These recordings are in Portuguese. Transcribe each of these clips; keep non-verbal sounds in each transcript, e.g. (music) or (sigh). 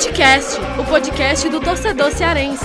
Futecast, o podcast do torcedor cearense.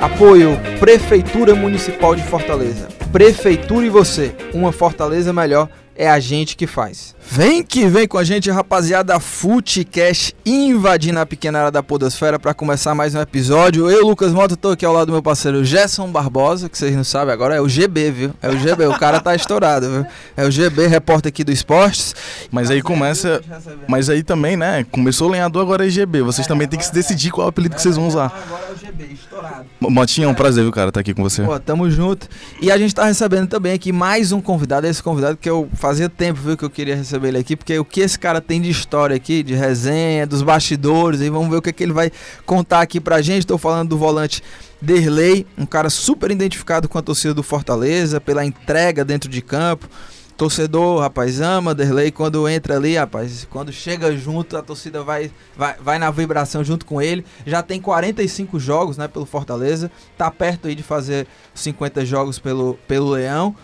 Apoio Prefeitura Municipal de Fortaleza. Prefeitura e você, uma Fortaleza melhor é a gente que faz. Vem que vem com a gente, rapaziada, Footcast invadindo a pequena área da podosfera para começar mais um episódio. Eu, Lucas Mota, tô aqui ao lado do meu parceiro Gerson Barbosa, que vocês não sabem agora, é o GB, viu? É o GB, o cara tá estourado, viu? É o GB, repórter aqui do Esportes. Mas aí começa, mas aí também, né, começou o lenhador, agora é GB. Vocês também tem que se decidir qual é o apelido que vocês vão usar. Agora é o GB, estourado. Motinha, é um prazer, viu, cara, estar aqui com você. Pô, tamo junto. E a gente tá recebendo também aqui mais um convidado, esse convidado que eu fazia tempo, viu, que eu queria receber ele aqui, porque o que esse cara tem de história aqui, de resenha, dos bastidores, e vamos ver o que, é que ele vai contar aqui pra gente. Tô falando do volante Derlei, um cara super identificado com a torcida do Fortaleza, pela entrega dentro de campo. Torcedor, rapaz, ama Derlei quando entra ali, rapaz, quando chega junto, a torcida vai, vai, vai na vibração junto com ele. Já tem 45 jogos, né, pelo Fortaleza, tá perto aí de fazer 50 jogos pelo, pelo Leão.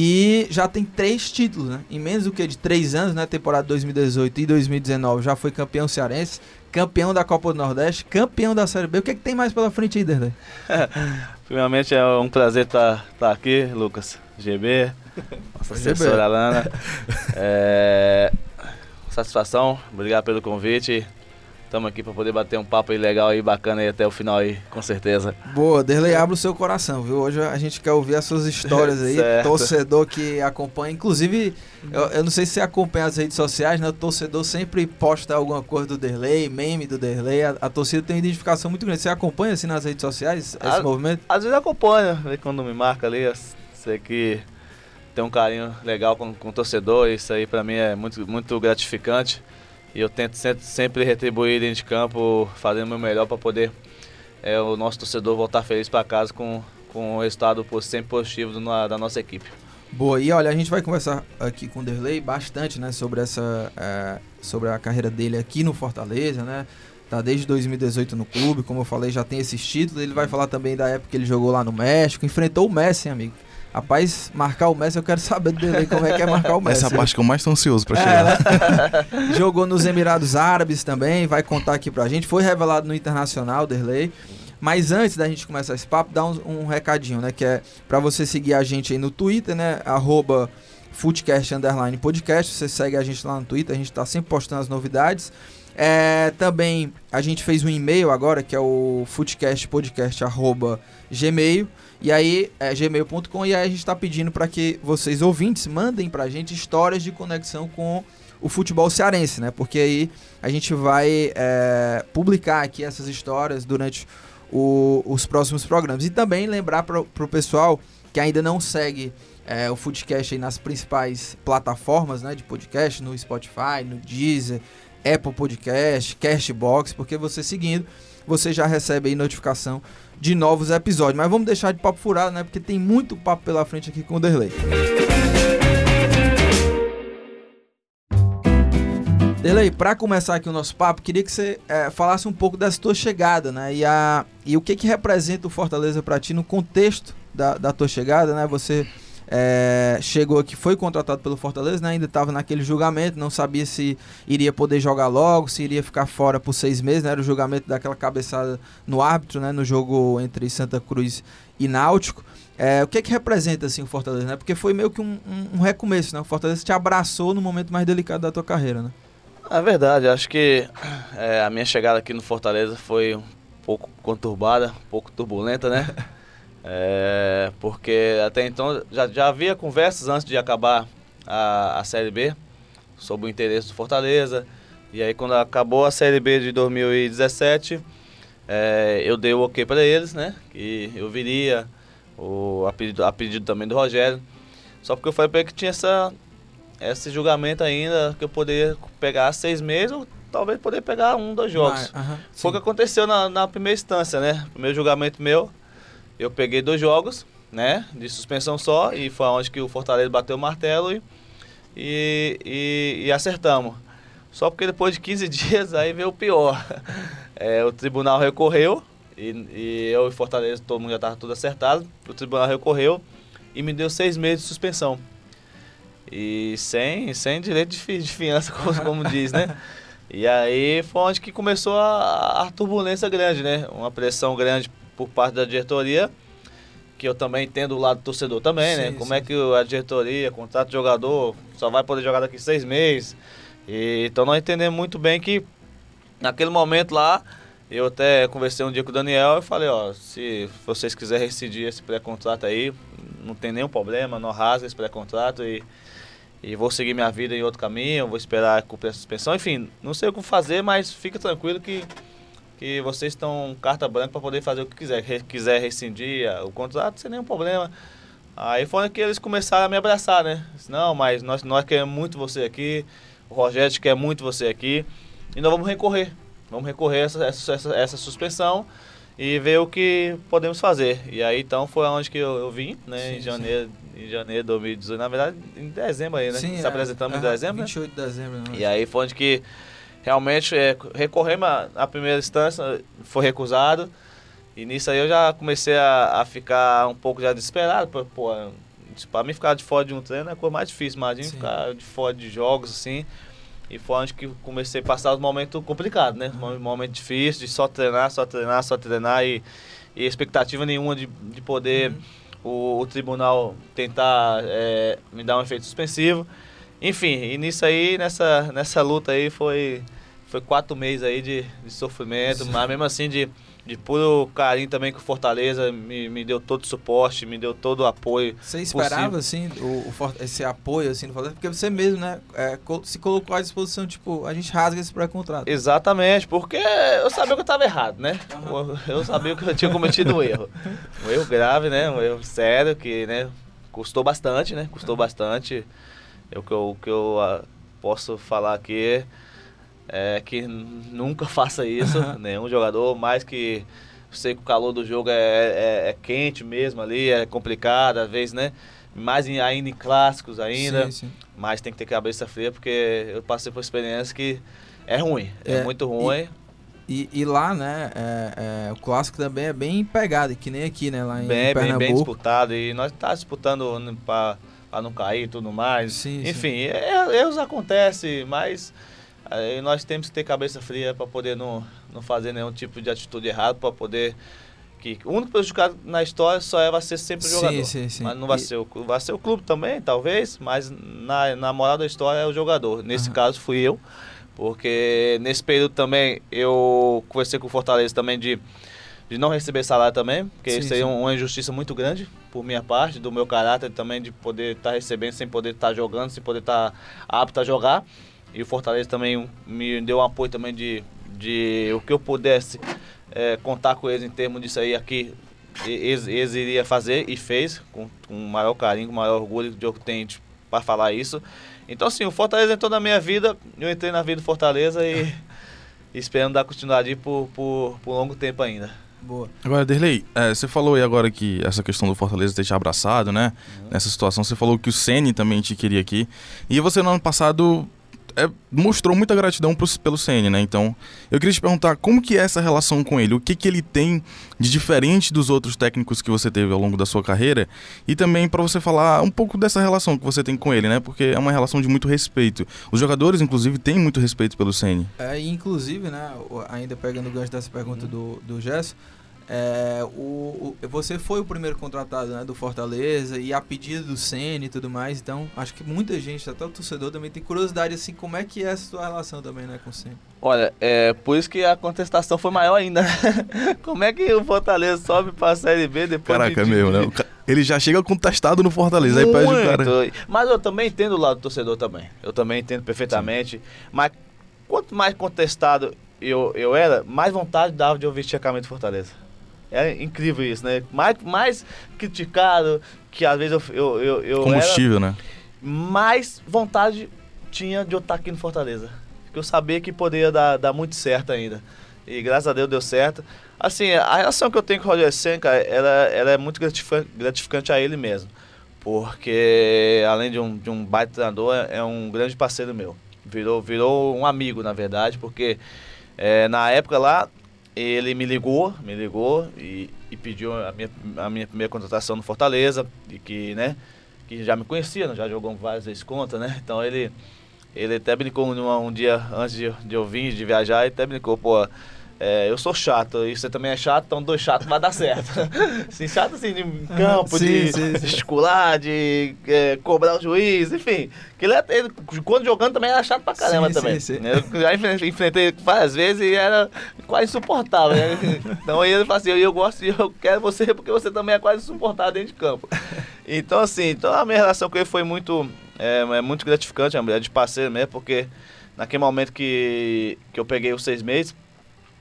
E já tem três títulos, né? Em menos do que de três anos, né? Temporada 2018 e 2019 já foi campeão cearense, campeão da Copa do Nordeste, campeão da Série B. O que, é que tem mais pela frente aí, Derlei? (laughs) Primeiramente é um prazer estar tá, aqui, Lucas. GB, nossa assessora Alana. (laughs) É, satisfação, obrigado pelo convite. Estamos aqui para poder bater um papo aí legal e bacana aí até o final aí, com certeza. Boa, Derlei, abre o seu coração, viu? Hoje a gente quer ouvir as suas histórias aí, (laughs) torcedor que acompanha. Inclusive, eu, eu, não sei se você acompanha as redes sociais, né? O torcedor sempre posta alguma coisa do Derlei, meme do Derlei. A, a torcida tem uma identificação muito grande. Você acompanha assim nas redes sociais esse a, movimento? Às vezes acompanha, quando me marca ali, sei que tem um carinho legal com, com o torcedor. Isso aí para mim é muito, muito gratificante. E eu tento sempre, retribuir dentro de campo, fazendo o meu melhor para poder é, o nosso torcedor voltar feliz para casa com, com o resultado sempre positivo do, da nossa equipe. Boa, e olha, a gente vai conversar aqui com o Derlei bastante, né, sobre essa, é, sobre a carreira dele aqui no Fortaleza, né, tá desde 2018 no clube, como eu falei, já tem esses títulos, ele vai falar também da época que ele jogou lá no México, enfrentou o Messi, amigo, Rapaz, marcar o Messi, eu quero saber dele como é que é marcar o (laughs) Messi. Essa é parte que eu mais tô ansioso pra chegar. É, (laughs) Jogou nos Emirados Árabes também, vai contar aqui pra gente. Foi revelado no Internacional, Derlei. Mas antes da gente começar esse papo, dá um, um recadinho, né? Que é pra você seguir a gente aí no Twitter, né? Arroba Footcast Underline Podcast. Você segue a gente lá no Twitter, a gente tá sempre postando as novidades. É, também a gente fez um e-mail agora, que é o footcastpodcast.gmail. E aí, é gmail.com. E aí a gente está pedindo para que vocês, ouvintes, mandem para a gente histórias de conexão com o futebol cearense, né? Porque aí a gente vai é, publicar aqui essas histórias durante o, os próximos programas. E também lembrar para o pessoal que ainda não segue é, o Footcast aí nas principais plataformas né, de podcast, no Spotify, no Deezer, Apple Podcast, Castbox, porque você seguindo, você já recebe aí notificação de novos episódios. Mas vamos deixar de papo furado, né? Porque tem muito papo pela frente aqui com o Derlei. Derlei, para começar aqui o nosso papo, queria que você é, falasse um pouco dessa tua chegada, né? E, a, e o que que representa o Fortaleza para ti no contexto da, da tua chegada, né? Você é, chegou aqui, foi contratado pelo Fortaleza, né? ainda estava naquele julgamento, não sabia se iria poder jogar logo, se iria ficar fora por seis meses, né? era o julgamento daquela cabeçada no árbitro, né? no jogo entre Santa Cruz e Náutico. É, o que é que representa assim o Fortaleza, né? Porque foi meio que um, um, um, recomeço, né? O Fortaleza te abraçou no momento mais delicado da tua carreira, né? É verdade, acho que é, a minha chegada aqui no Fortaleza foi um pouco conturbada, um pouco turbulenta, né? (laughs) É, porque até então já, já havia conversas antes de acabar a, a Série B sobre o interesse do Fortaleza. E aí quando acabou a Série B de 2017, é, eu dei o ok para eles, né? Que eu viria o, a, pedido, a pedido também do Rogério. Só porque eu falei para ele que tinha essa, esse julgamento ainda, que eu poderia pegar seis meses ou talvez poder pegar um, dois jogos. Ah, uh -huh, Foi o que aconteceu na, na primeira instância, né? Primeiro julgamento meu, eu peguei dois jogos, né, de suspensão só, e foi onde que o Fortaleza bateu o martelo e, e, e, e acertamos. Só porque depois de 15 (laughs) dias aí veio o pior. (laughs) É, o tribunal recorreu, e, e eu e Fortaleza, todo mundo já estava tudo acertado. O tribunal recorreu e me deu seis meses de suspensão. E sem, sem direito de, de fiança, (laughs) como, como diz, né? E aí foi onde que começou a, a turbulência grande, né? Uma pressão grande por parte da diretoria, que eu também entendo o lado do torcedor também, né? Sim, Como sim. é que a diretoria, contrato de jogador, só vai poder jogar daqui seis meses. E, então nós entendemos muito bem que naquele momento lá, eu até conversei um dia com o Daniel e falei, ó, se vocês quiserem rescindir esse pré-contrato aí, não tem nenhum problema, não rasga esse pré-contrato e, e vou seguir minha vida em outro caminho, vou esperar cumprir a suspensão. Enfim, não sei o que fazer, mas fica tranquilo que, que vocês estão carta branca para poder fazer o que quiser. Re, quiser rescindir ah, o contrato, sem nenhum problema. Aí foi que eles começaram a me abraçar, né? Disse, Não, mas nós, nós queremos muito você aqui, o Rogério quer muito você aqui, e nós vamos recorrer. Vamos recorrer a essa, essa, essa, suspensão e ver o que podemos fazer. E aí então foi onde que eu, eu vim, né? Sim, em janeiro, em janeiro de 2018, na verdade, em dezembro aí, né? Sim, Se é, apresentamos em aham, dezembro, né? 28 de dezembro. Né? E aí foi onde que realmente é, recorremos à primeira instância, foi recusado. E nisso aí eu já comecei a, a ficar um pouco já desesperado. Pô, pô, pra mim ficar de fora de um treino é a coisa mais difícil, imagina Sim. ficar de fora de jogos assim. E foi onde que comecei a passar os momentos complicados, né? Um momento difícil de só treinar, só treinar, só treinar e, e expectativa nenhuma de, de poder o, o tribunal tentar é, me dar um efeito suspensivo. Enfim, e nisso aí, nessa, nessa luta aí, foi, foi quatro meses aí de, de sofrimento, Sim. mas mesmo assim de, de puro carinho também com o Fortaleza, me, me deu todo o suporte, me deu todo o apoio. Você esperava, assim, o, o esse apoio, assim, do Fortaleza? Porque você mesmo, né, é, se colocou à disposição, tipo, a gente rasga esse pré-contrato. Exatamente, porque eu sabia que eu estava errado, né? Eu, eu sabia que eu tinha cometido um erro. (laughs) Um erro grave, né? Um erro sério que, né, custou bastante, né? Custou bastante. O que eu, que eu ah, posso falar aqui é que n- nunca (laughs) faça isso, nenhum jogador, mais que sei que o calor do jogo é, é, é quente mesmo ali, é complicado, às vezes, né? Mais em- ainda em clássicos ainda. Sim, sim. Mas tem que ter cabeça fria porque eu passei por experiência que é ruim, é, É, muito ruim, E, e lá, né, é, é, o clássico também é bem pegado, que nem aqui, né, lá em bem, bem, Pernambuco. bem disputado e nós tá disputando para não cair e tudo mais. Sim, sim. Enfim, é- erros acontecem, mas aí nós temos que ter cabeça fria para poder não, não fazer nenhum tipo de atitude errada, para poder que o único prejudicado na história só é vai ser sempre o Sim, jogador. sim, sim. Mas não vai E- ser o clube, vai ser o clube também, talvez, mas na, na moral da história é o jogador. Nesse Aham. caso fui eu, porque nesse período também eu conversei com o Fortaleza também de, de não receber salário também, porque Sim, isso aí é uma injustiça muito grande por minha parte, do meu caráter também de poder estar recebendo sem poder estar jogando, sem poder estar apto a jogar. E o Fortaleza também me deu um apoio também de, de o que eu pudesse é, contar com eles em termos disso aí aqui. e- Eles, eles iriam fazer e fez com, com o maior carinho, com o maior orgulho que eu tenho para falar isso. Então, assim, o Fortaleza entrou na minha vida, eu entrei na vida do Fortaleza e (laughs) esperando dar continuidade por, por, por longo tempo ainda. Boa. Agora, Derlei, é, você falou aí agora que essa questão do Fortaleza ter te abraçado, né? Nessa situação, você falou que o Ceni também te queria aqui. E você no ano passado é, mostrou muita gratidão pros- pelo Ceni, né? Então, eu queria te perguntar como que é essa relação com ele? O que que ele tem de diferente dos outros técnicos que você teve ao longo da sua carreira? E também para você falar um pouco dessa relação que você tem com ele, né? Porque é uma relação de muito respeito. Os jogadores, inclusive, têm muito respeito pelo Ceni. É, inclusive, né, ainda pegando o gancho dessa pergunta do, do Gerson, é, o, o- você foi o primeiro contratado né, do Fortaleza e a pedido do Senna e tudo mais, então acho que muita gente, até o torcedor também tem curiosidade assim, como é que é essa sua relação também né, com o Senna? Olha, é por isso que a contestação foi maior ainda. (laughs) Como é que o Fortaleza sobe pra Série B depois Caraca, é de, mesmo, né? O ca- Ele já chega contestado no Fortaleza, aí pede o cara. Muito. Mas eu também entendo o lado do torcedor também. Eu também entendo perfeitamente. Mas quanto mais contestado eu, eu era, mais vontade dava de eu vestir a camisa do Fortaleza. É incrível isso, né? Mais, mais criticado, que às vezes eu, eu, eu, eu era, Combustível, né? mais vontade tinha de eu estar aqui no Fortaleza. Porque eu sabia que poderia dar, dar muito certo ainda. E graças a Deus deu certo. Assim, a relação que eu tenho com o Roger Senna, ela, ela é muito gratificante, a ele mesmo. Porque, além de um, de um baita treinador, é é um grande parceiro meu. Virou, virou um amigo, na verdade, porque é, na época lá, ele me ligou, me ligou e, e pediu a minha, a minha primeira contratação no Fortaleza, e que, né, que já me conhecia, né, já jogou várias vezes contra, né? Então ele, ele até brincou numa, um dia antes de, de eu vir, de viajar, ele até brincou, pô, é, eu sou chato e você também é chato, então dois chatos vai dar certo. (laughs) assim, chato assim, de campo, sim, de sim, de é, cobrar o juiz, enfim. Que ele, ele, quando jogando também era chato pra caramba sim, também. Sim, sim. Eu já enfrentei várias vezes e era quase insuportável. Né? Então ele fala assim, eu, eu gosto e eu quero você porque você também é quase insuportável dentro de campo. Então assim, então a minha relação com ele foi muito, é, é muito gratificante, é de parceiro mesmo, porque naquele momento que, que eu peguei os seis meses,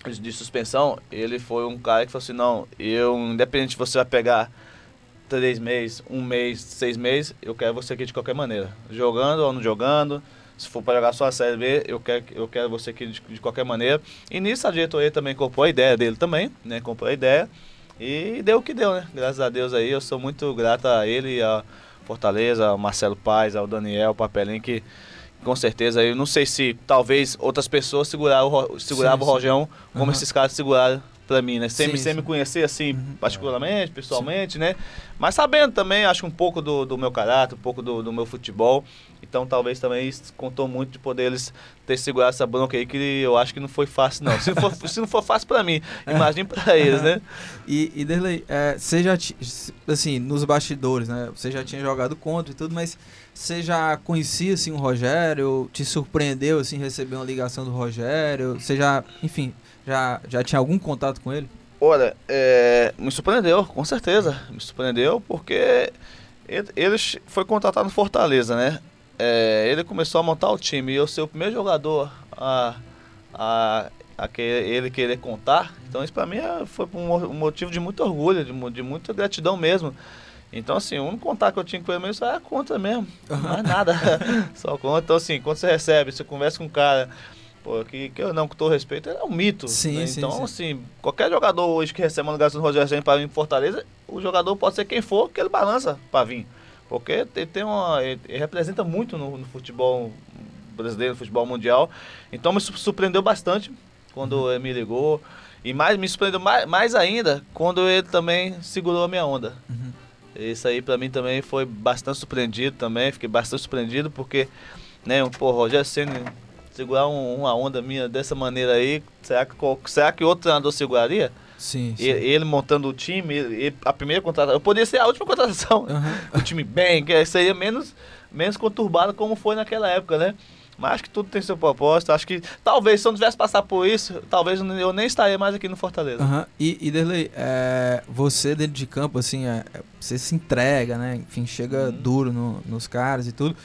de suspensão, ele foi um cara que falou assim, não, eu, independente se você vai pegar três meses, um mês, seis meses, eu quero você aqui de qualquer maneira. Jogando ou não jogando, se for para jogar só a Série B, eu quero, eu quero você aqui de, de qualquer maneira. E nisso a diretoria também comprou a ideia dele também, né? Comprou a ideia e deu o que deu, né? Graças a Deus aí, eu sou muito grato a ele, a Fortaleza, ao Marcelo Paz, ao Daniel Papelinho, que com certeza. Eu não sei se talvez outras pessoas seguravam, seguravam sim, o Rojão como uhum. esses caras seguraram para mim, né? Sem, sim, sem sim. me conhecer assim, uhum. particularmente, pessoalmente, né? Mas sabendo também, acho um pouco do, do meu caráter, um pouco do, do, meu futebol. Então talvez também isso contou muito de poder eles ter segurado essa bronca aí, que eu acho que não foi fácil, não. Se não for, (laughs) se não for fácil para mim, é. imagine para eles, né? (laughs) E, e Derlei, é, você já, assim, nos bastidores, né? Você já tinha jogado contra e tudo, mas você já conhecia, assim, o Rogério? Te surpreendeu, assim, receber uma ligação do Rogério? Você já, enfim, já, já tinha algum contato com ele? Olha, é, me surpreendeu, com certeza. Me surpreendeu porque ele, ele foi contratado no Fortaleza, né? É, ele começou a montar o time e eu ser o primeiro jogador a, a, a que ele querer contar. Então isso para mim é, foi um motivo de muito orgulho, de, de muita gratidão mesmo. Então, assim, o único contato que eu tinha com ele mesmo é a conta mesmo. Mais nada. (laughs) só conta. Então, assim, quando você recebe, você conversa com um cara Pô, que, que eu não, com todo respeito, ele é um mito. Sim, né? sim, Então, sim. assim, qualquer jogador hoje que recebe uma ligação do Rogério Senna para vir em Fortaleza, o jogador pode ser quem for, que ele balança para vir. Porque ele, tem uma, ele, representa muito no, no, futebol brasileiro, no futebol mundial. Então, me surpreendeu bastante quando uhum. ele me ligou. E mais, me surpreendeu mais, mais ainda quando ele também segurou a minha onda. Uhum. Isso aí para mim também foi bastante surpreendido também, fiquei bastante surpreendido porque, né, um, pô, Rogério Senna segurar um, uma onda minha dessa maneira aí, será que, será que outro treinador seguraria? Sim, sim. Ele, ele, montando o time, ele, a primeira contratação. Eu poderia ser a última contratação. Uhum. (laughs) o time bem, que seria menos, menos conturbado como foi naquela época, né? Mas acho que tudo tem seu propósito. Acho que talvez se eu não tivesse passar por isso, talvez eu nem estaria mais aqui no Fortaleza. Uhum. E, e Derlei, é, você dentro de campo, assim, é, você se entrega, né? Enfim, chega uhum. duro no, nos caras e tudo.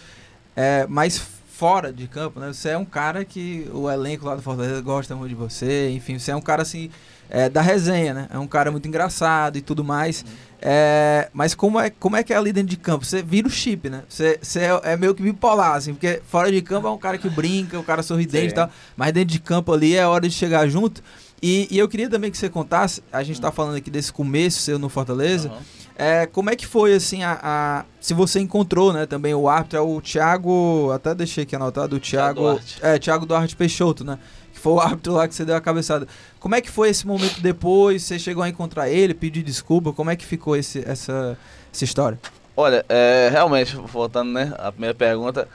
É, mas fora de campo, né? Você é um cara que o elenco lá do Fortaleza gosta muito de você, enfim, você é um cara assim é, da resenha, né? É um cara muito engraçado e tudo mais. É, mas como é, como é que é ali dentro de campo? Você vira o chip, né? Você, você é, é, meio que bipolar, assim, porque fora de campo é um cara que brinca, um cara sorridente Sim. e tal, mas dentro de campo ali é hora de chegar junto. E, e eu queria também que você contasse, a gente está hum. falando aqui desse começo seu no Fortaleza. Uhum. É, como é que foi, assim, a, a, Se você encontrou, né, também o árbitro, é o Thiago. Até deixei aqui anotado, o Thiago. Duarte. É, Thiago Duarte Peixoto, né? Foi o árbitro lá que você deu a cabeçada. Como é que foi esse momento depois? Você chegou a encontrar ele, pedir desculpa? Como é que ficou esse, essa, essa história? Olha, é, realmente, voltando, né, a primeira pergunta.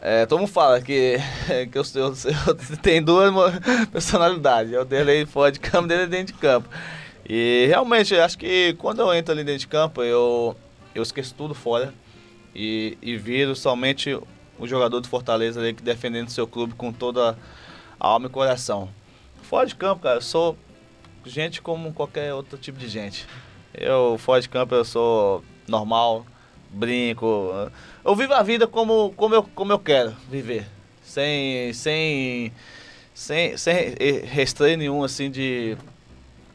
É, todo mundo fala que, (laughs) que eu (laughs) tenho duas (laughs) personalidades. Eu dele fora de campo, dele dentro de campo. E realmente, acho que quando eu entro ali dentro de campo, eu, eu esqueço tudo fora e, e viro somente o jogador do Fortaleza ali que defendendo seu clube com toda a alma e coração. Fora de campo, cara, eu sou gente como qualquer outro tipo de gente. Eu, fora de campo, eu sou normal, brinco. Eu vivo a vida como, como, eu, como eu quero viver. Sem, sem, sem, sem restreio nenhum, assim, de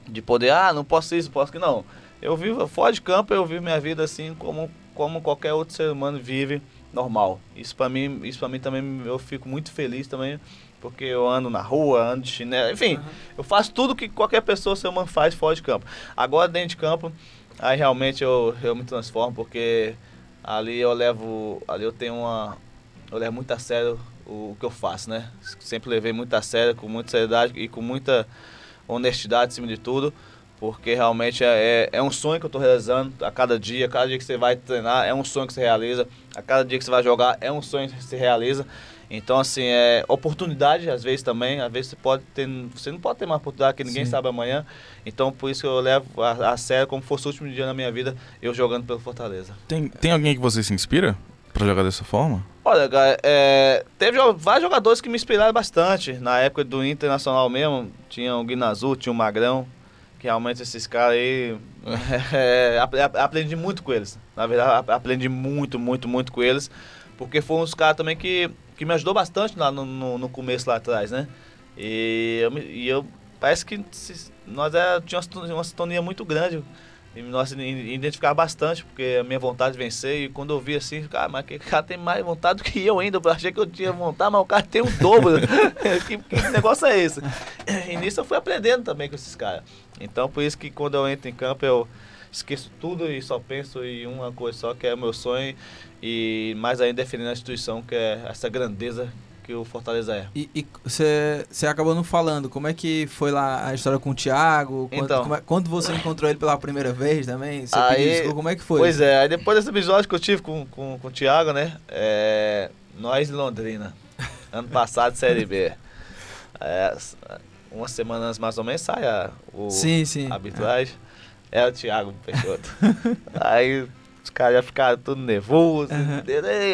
de poder, ah, não posso isso, posso que não. Eu vivo fora de campo, eu vivo minha vida assim como, como qualquer outro ser humano vive normal. Isso para mim, isso para mim também eu fico muito feliz também, porque eu ando na rua, ando de chinelo, enfim, uhum. eu faço tudo que qualquer pessoa ser humano faz fora de campo. Agora dentro de campo, aí realmente eu, eu me transformo porque ali eu levo, ali eu tenho uma eu levo muito a sério o, que eu faço, né? Sempre levei muito a sério, com muita seriedade e com muita honestidade acima de tudo, porque realmente é, é, é um sonho que eu estou realizando a cada dia, a cada dia que você vai treinar é um sonho que se realiza, a cada dia que você vai jogar é um sonho que se realiza. Então, assim, é oportunidade, às vezes também. Às vezes você pode ter. Você não pode ter uma oportunidade que ninguém Sim. sabe amanhã. Então, por isso que eu levo a, a sério como fosse o último dia na minha vida, eu jogando pelo Fortaleza. Tem, tem alguém que você se inspira pra jogar dessa forma? Olha, cara, é, teve vários jogadores que me inspiraram bastante. Na época do Internacional mesmo, tinha o Guinazu, tinha o Magrão, que realmente esses caras aí. (laughs) é, ap- ap- aprendi muito com eles. Na verdade, ap- aprendi muito, muito, muito com eles. Porque foram uns caras também que, que me ajudou bastante lá no, no, no começo lá atrás, né? E eu, e eu parece que nós é, uma uma sintonia muito grande. E nós identificar bastante, porque a minha vontade de vencer. E quando eu vi assim, cara, mas que cara tem mais vontade do que eu ainda. Eu achei que eu tinha vontade, mas o cara tem o dobro. (laughs) que, que negócio é esse? E nisso eu fui aprendendo também com esses caras. Então por isso que quando eu entro em campo eu esqueço tudo e só penso em uma coisa só, que é o meu sonho. E mais ainda defendendo a instituição, que é essa grandeza que o Fortaleza é. E você acabou não falando, como é que foi lá a história com o Thiago? Quando, Então. é- quando você encontrou ele pela primeira vez também? Você Aí- desculpa, como é que foi? Pois é, aí depois desse episódio que eu tive com, com, com o Thiago, né? É, nós em Londrina, (laughs) ano passado, Série B. É, uma semana antes mais ou menos sai a, o, Sim, sim. a arbitragem. É o Thiago Peixoto. (laughs) aí os caras já ficaram tudo nervosos.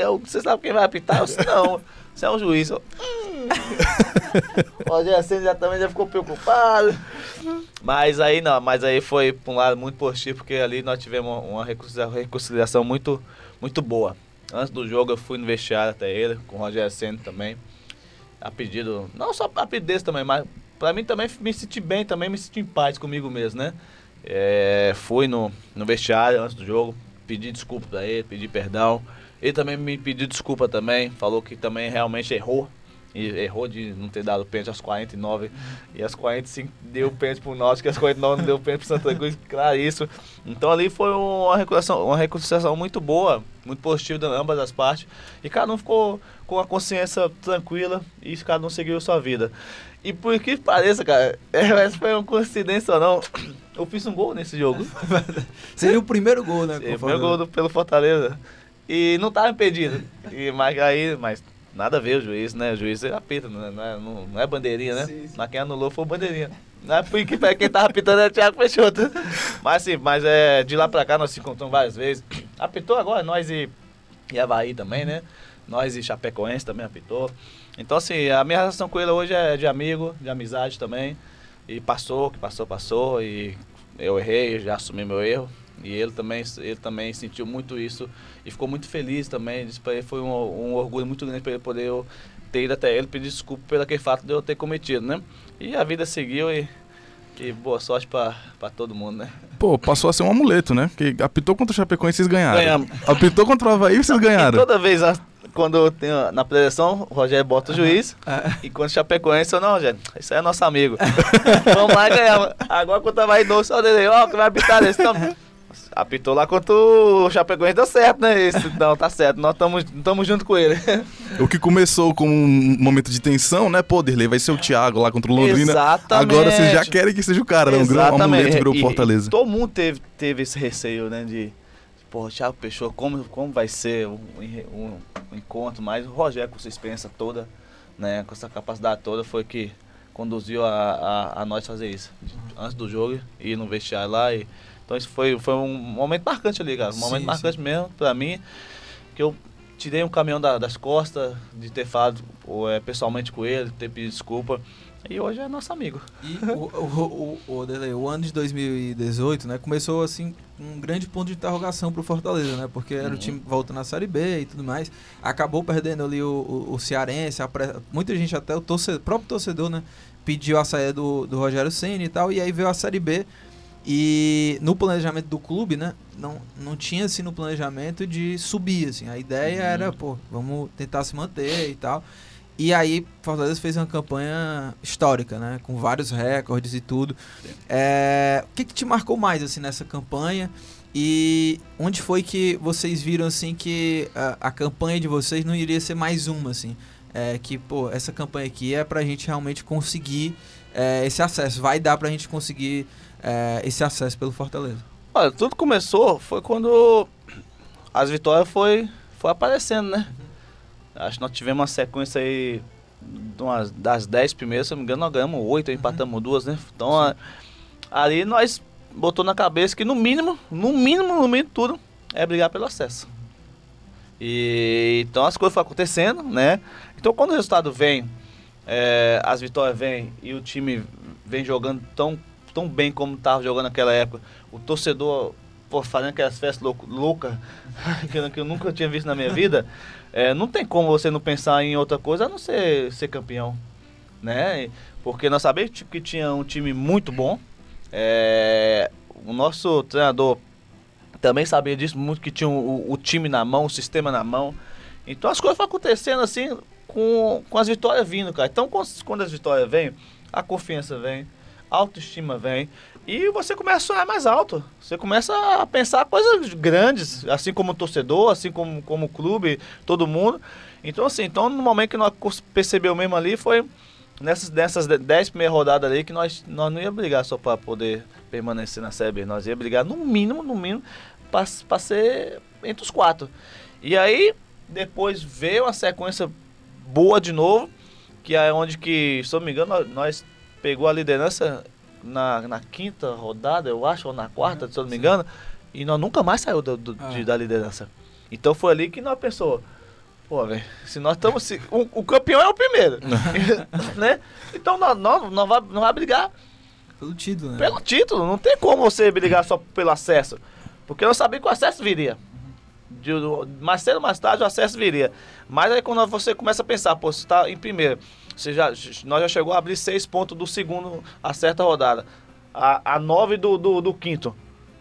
Eu- Você sabe quem vai apitar? Eu disse, não, você é um juiz. Eu, hum. (laughs) o Rogério Senna já também já ficou preocupado. Mas aí não, mas aí foi pra um lado muito positivo, porque ali nós tivemos uma- uma reconcilia- reconciliação muito, muito boa. Antes do jogo eu fui no vestiário até ele, com o Rogério Senna também. A pedido, não só a pedido desse também, mas pra mim também me senti bem, também me senti em paz comigo mesmo, né? É, fui no, no vestiário antes do jogo, pedi desculpa pra ele, pedi perdão. Ele também me pediu desculpa também, falou que também realmente errou. Errou de não ter dado pênalti às 49 e às 45 deu pênalti pro Náutico, e às 49 não deu pênalti pro Santa Cruz, (laughs) claro isso. Então ali foi uma reconciliação, uma reconciliação muito boa, muito positiva de ambas as partes. E cada um ficou com a consciência tranquila e cada um seguiu sua vida. E por que pareça, cara, é, mas foi uma coincidência ou não, eu fiz um gol nesse jogo. (laughs) Seria o primeiro gol, né? Sim, com o Foi o gol do- pelo Fortaleza. E não tava impedido. E, mas aí, mas nada a ver o juiz, né? O juiz ele apita, não é, não é- não- não é bandeirinha, né? Sim, sim. Mas quem anulou foi o bandeirinha. Não é porque quem tava apitando é o Thiago Peixoto. Mas assim, mas é, de lá pra cá nós se encontramos várias vezes. Apitou agora, nós e, e Havaí também, né? Nós e Chapecoense também apitou. Então assim, a minha relação com ele hoje é de amigo, de amizade também. E passou, que passou, passou. E eu errei, já assumi meu erro. E ele também, ele também sentiu muito isso e ficou muito feliz também. Isso para ele foi um, um orgulho muito grande para ele poder eu ter ido até ele pedir desculpa pelo aquele fato de eu ter cometido, né? E a vida seguiu e, e boa sorte para todo mundo, né? Pô, passou a ser um amuleto, né? Porque apitou contra o Chapecoense e vocês ganharam. Ganhamos. Apitou contra o Havaí e vocês E ganharam. toda vez a- quando eu tenho na preleção, o Rogério bota o juiz. Ah, E quando o Chapecoense, eu não, Rogério, isso aí é nosso amigo. (laughs) Vamos lá e ganhamos. Agora quando tava aí doce, ó, Dele, ó, que vai apitar esse não. (laughs) Apitou lá contra o Chapecoense, deu certo, né? Esse, não, tá certo, nós estamos junto com ele. O que começou como um momento de tensão, né? Pô, Derlei, vai ser o Thiago lá contra o Londrina. Exatamente. Agora vocês já querem que seja o cara, né? Um grande amuleto virou Fortaleza. E todo mundo teve, teve esse receio, né? De, pô, o Thiago Peixoto, como, como vai ser um, um- um encontro? Mas o Rogério, com sua experiência toda, né? Com essa capacidade toda, foi que conduziu a, a, a nós fazer isso. Antes do jogo, ir no vestiário lá. E, então isso foi, foi um momento marcante ali, cara. Um Sim, momento sim. marcante mesmo pra mim. Que eu tirei um caminhão da- das costas, de ter falado pô, é, pessoalmente com ele, ter pedido desculpa. E hoje é nosso amigo. E o, o, o, o, o ano de 2018, né, começou assim um grande ponto de interrogação pro Fortaleza, né? Porque era Uhum. o time voltando na Série B e tudo mais. Acabou perdendo ali o, o, o Cearense, muita gente até o torcedor, próprio torcedor, né, pediu a saída do, do Rogério Ceni e tal, e aí veio a Série B. E no planejamento do clube, né, não, não tinha assim no planejamento de subir, assim. A ideia Uhum. era, pô, vamos tentar se manter e tal. E aí, Fortaleza fez uma campanha histórica, né? Com vários recordes e tudo. É, o que, que te marcou mais, assim, nessa campanha? E onde foi que vocês viram, assim, que a, a campanha de vocês não iria ser mais uma, assim? É, que, pô, essa campanha aqui é pra gente realmente conseguir é, esse acesso. Vai dar pra gente conseguir é, esse acesso pelo Fortaleza. Olha, tudo começou foi quando as vitórias foi, foi aparecendo, né? Acho que nós tivemos uma sequência aí umas, das 10 primeiras, se não me engano, nós ganhamos 8, empatamos duas, né? Então a, ali nós botou na cabeça que no mínimo, no mínimo, no mínimo tudo, é brigar pelo acesso. E então as coisas foram acontecendo, né? Então quando o resultado vem, é, as vitórias vêm e o time vem jogando tão, tão bem como estava jogando naquela época, o torcedor pô, fazendo aquelas festas loucas louca, (laughs) que eu nunca tinha visto na minha vida, é, não tem como você não pensar em outra coisa a não ser ser campeão, né? Porque nós sabemos que tinha um time muito bom, é, o nosso treinador também sabia disso, muito que tinha o, o, time na mão, o sistema na mão. Então as coisas foram acontecendo assim com, com as vitórias vindo, cara. Então quando, quando as vitórias vêm, a confiança vem, a autoestima vem. E você começa a sonhar mais alto. Você começa a pensar coisas grandes, assim como torcedor, assim como, como clube, todo mundo. Então, assim, então no momento que nós percebeu mesmo ali foi nessas, nessas 10 primeiras rodadas ali que nós, nós não ia brigar só para poder permanecer na Série B. Nós ia brigar no mínimo, no mínimo, para ser entre os quatro. E aí, depois veio a sequência boa de novo, que é onde que, se não me engano, nós, nós pegou a liderança na, na quinta rodada, eu acho, ou na quarta, uhum, se eu não me engano, e nós nunca mais saiu do, do de, da liderança. Então foi ali que nós pensou, pô, velho, se nós estamos. O, o, campeão é o primeiro. (laughs) (laughs) né? Então nós, nós, nós, vai, nós vai brigar. Pelo título, né? Pelo título, não tem como você brigar só pelo acesso. Porque eu sabia que o acesso viria. De, mais cedo ou mais tarde o acesso viria. Mas aí quando você começa a pensar, pô, você está em primeiro, você já, nós já chegou a abrir seis pontos do segundo a certa rodada. A, a nove do, do, do quinto.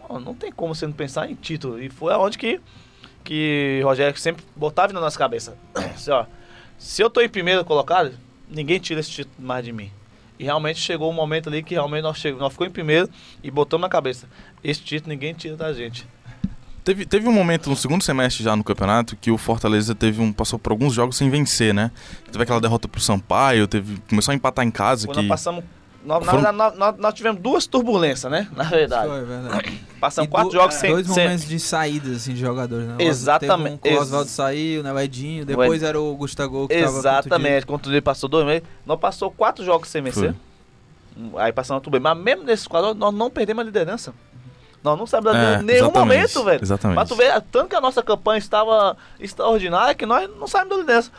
não tem como você não pensar em título. E foi aonde que, que Rogério sempre botava na nossa cabeça. (coughs) assim, ó, se eu tô em primeiro colocado, ninguém tira esse título mais de mim. E realmente chegou um momento ali que realmente nós, chegamos, nós ficou em primeiro e botamos na cabeça. Esse título ninguém tira da gente. Teve, teve um momento no segundo semestre já no campeonato que o Fortaleza teve um, passou por alguns jogos sem vencer, né? Teve aquela derrota pro Sampaio, teve, começou a empatar em casa. Quando que... nós passamos. Nós, Foram... na verdade, nós, nós, tivemos duas turbulências, né? Na verdade. Foi, verdade. Passamos e quatro do, jogos é, sem. Dois momentos de saídas assim, de jogadores, né? Exatamente. Teve um, o Oswaldo saiu, né? O Edinho, depois o Ed... era o Gustavo que Exatamente. Quando ele passou dois meses. Nós passou quatro jogos sem vencer. Foi. Aí passamos tudo bem. Mas mesmo nesses quadros, nós não perdemos a liderança. Nós não sabemos é, nenhum momento, velho. Exatamente. Mas tu vê, tanto que a nossa campanha estava extraordinária que nós não saímos da liderança.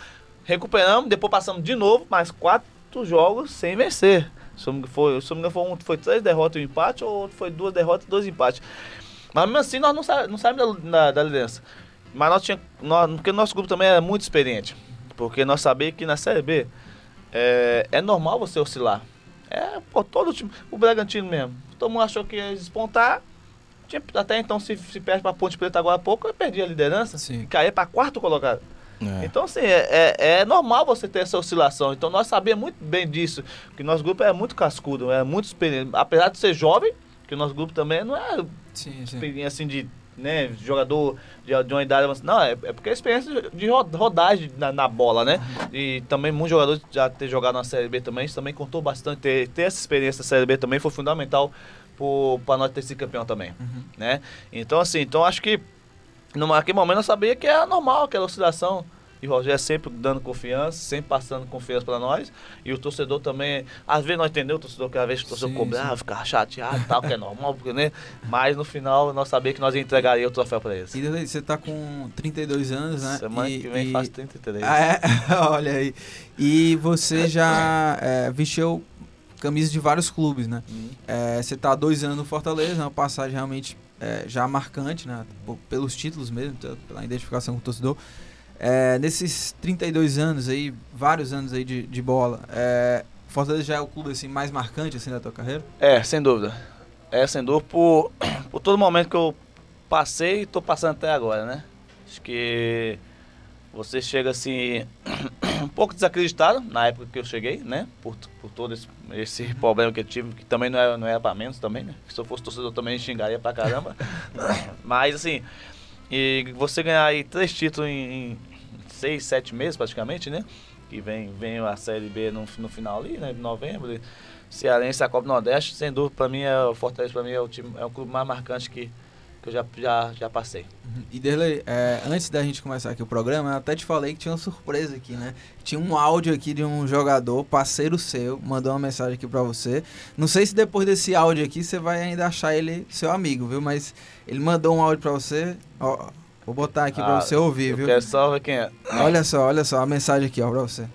Recuperamos, depois passamos de novo, mais quatro jogos sem vencer. Se foi, se foi, um, foi três derrotas e um empate, ou foi duas derrotas e dois empates. Mas mesmo assim nós não, sa não saímos da, da, da, liderança. Mas nós tinha, nós, porque o nosso grupo também era muito experiente. Porque nós sabíamos que na Série B é, é normal você oscilar. É, pô, todo o time. O Bragantino mesmo. Todo mundo achou que ia despontar tinha, até então, se, se perde para Ponte Preta agora há pouco, eu perdi a liderança Sim. e caía para quarto colocado. É. Então, assim, é, é, é, normal você ter essa oscilação. Então, nós sabíamos muito bem disso, que nosso grupo é muito cascudo, é muito experiente. Apesar de ser jovem, que o nosso grupo também não é sim, sim. assim de né, jogador de, de uma idade Não, é, é porque a experiência de rodagem na, na, bola, né? E também muitos jogadores já ter jogado na Série B também, isso também contou bastante. Ter, ter essa experiência na Série B também foi fundamental para nós ter sido campeão também, uhum. né? Então, assim, então acho que naquele momento eu sabia que era normal aquela oscilação. E o Rogério sempre dando confiança, sempre passando confiança para nós. E o torcedor também, às vezes nós entendemos o torcedor, que às vezes o torcedor cobrava, ficava chateado e tal, que é normal, porque, né? Mas no final nós sabíamos que nós entregaria o troféu para eles. E você tá com 32 anos, né? Semana e, que vem e... faz 33. Ah, é? (laughs) Olha aí. E você já é, vestiu camisa de vários clubes, né? Uhum. É, você tá há dois anos no Fortaleza, uma passagem realmente é, já marcante, né? Pelos títulos mesmo, pela identificação com o torcedor. É, nesses 32 anos aí, vários anos aí de, de bola, é, Fortaleza já é o clube assim, mais marcante assim da tua carreira? É, sem dúvida. É, sem dúvida, por, (clears throat) por todo momento que eu passei e tô passando até agora, né? Acho que você chega assim (clears throat) um pouco desacreditado na época que eu cheguei, né? Por, por todo esse, esse problema que eu tive, que também não era, não era pra menos também, né? Se eu fosse torcedor também xingaria pra caramba. (coughs) Mas assim, e você ganhar aí três títulos em, em seis, sete meses praticamente, né? Que vem, vem a Série B no, no final ali, né? De novembro. Cearense, a Copa Nordeste, sem dúvida, pra mim, é, o Fortaleza pra mim é o, time, é o clube mais marcante que, que eu já, já, já passei. E Derlei, é, antes da gente começar aqui o programa, eu até te falei que tinha uma surpresa aqui, né? Tinha um áudio aqui de um jogador, parceiro seu, mandou uma mensagem aqui pra você. Não sei se depois desse áudio aqui você vai ainda achar ele seu amigo, viu? Mas ele mandou um áudio pra você. Ó, vou botar aqui pra Ah, você ouvir, Eu viu? quero só ver quem é. Olha só, olha só a mensagem aqui, ó, pra você.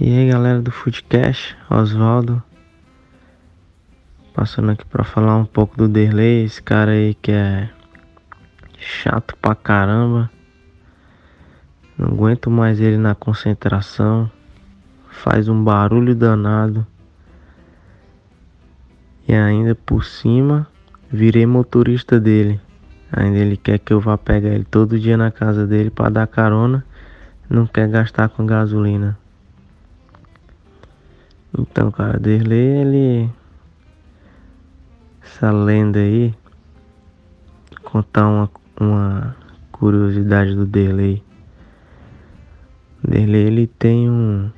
E aí galera do Foodcast, Oswaldo. Passando aqui pra falar um pouco do Derlei, esse cara aí que é chato pra caramba. Não aguento mais ele na concentração. Faz um barulho danado. E ainda por cima, virei motorista dele. Ainda ele quer que eu vá pegar ele todo dia na casa dele pra dar carona. Não quer gastar com gasolina. Então, cara, Derlei, ele. Essa lenda aí. Contar uma, uma curiosidade do Derlei. Derlei, ele tem um.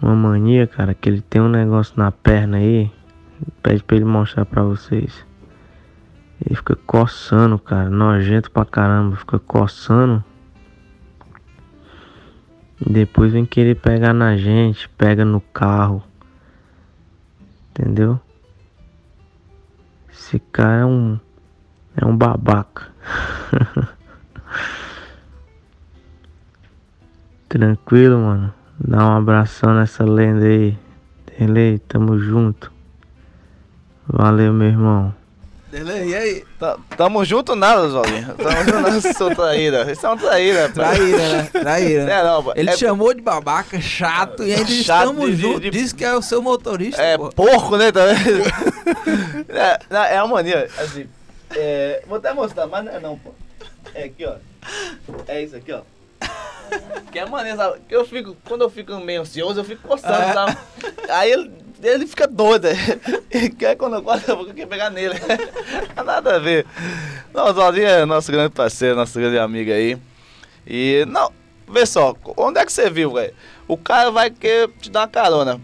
Uma mania, cara, que ele tem um negócio na perna aí. Pede pra ele mostrar pra vocês. Ele fica coçando, cara. Nojento pra caramba. Fica coçando. Depois vem querer pegar na gente, pega no carro. Entendeu? Esse cara é um. É um babaca. (laughs) Tranquilo, mano. Dá um abração nessa lenda aí. Delei, tamo junto. Valeu, meu irmão. Derlei, e aí? Tá- Tamo junto nada, Oswaldinho. Tamo junto nada, sou traíra. Isso é uma traíra. pô. Traíra, né? Traíra. É, não, pô. Ele é, te chamou de babaca, chato, e ainda Chato estamos juntos. de- Diz que é o seu motorista, É pô. porco, né? Também. (laughs) é, não, é uma mania. Assim, é, vou até mostrar, mas não é não, pô. É aqui, ó. É isso aqui, ó. Que é mania, sabe? Que eu fico, quando eu fico meio ansioso, eu fico coçando, É. sabe? Aí ele, ele fica doido. Ele quer quando eu coço, eu vou pegar nele. Nada a ver. Não, o Oswaldinho é nosso grande parceiro, nosso grande amigo aí. E, não, vê só, onde é que você viu, velho? O cara vai querer te dar uma carona.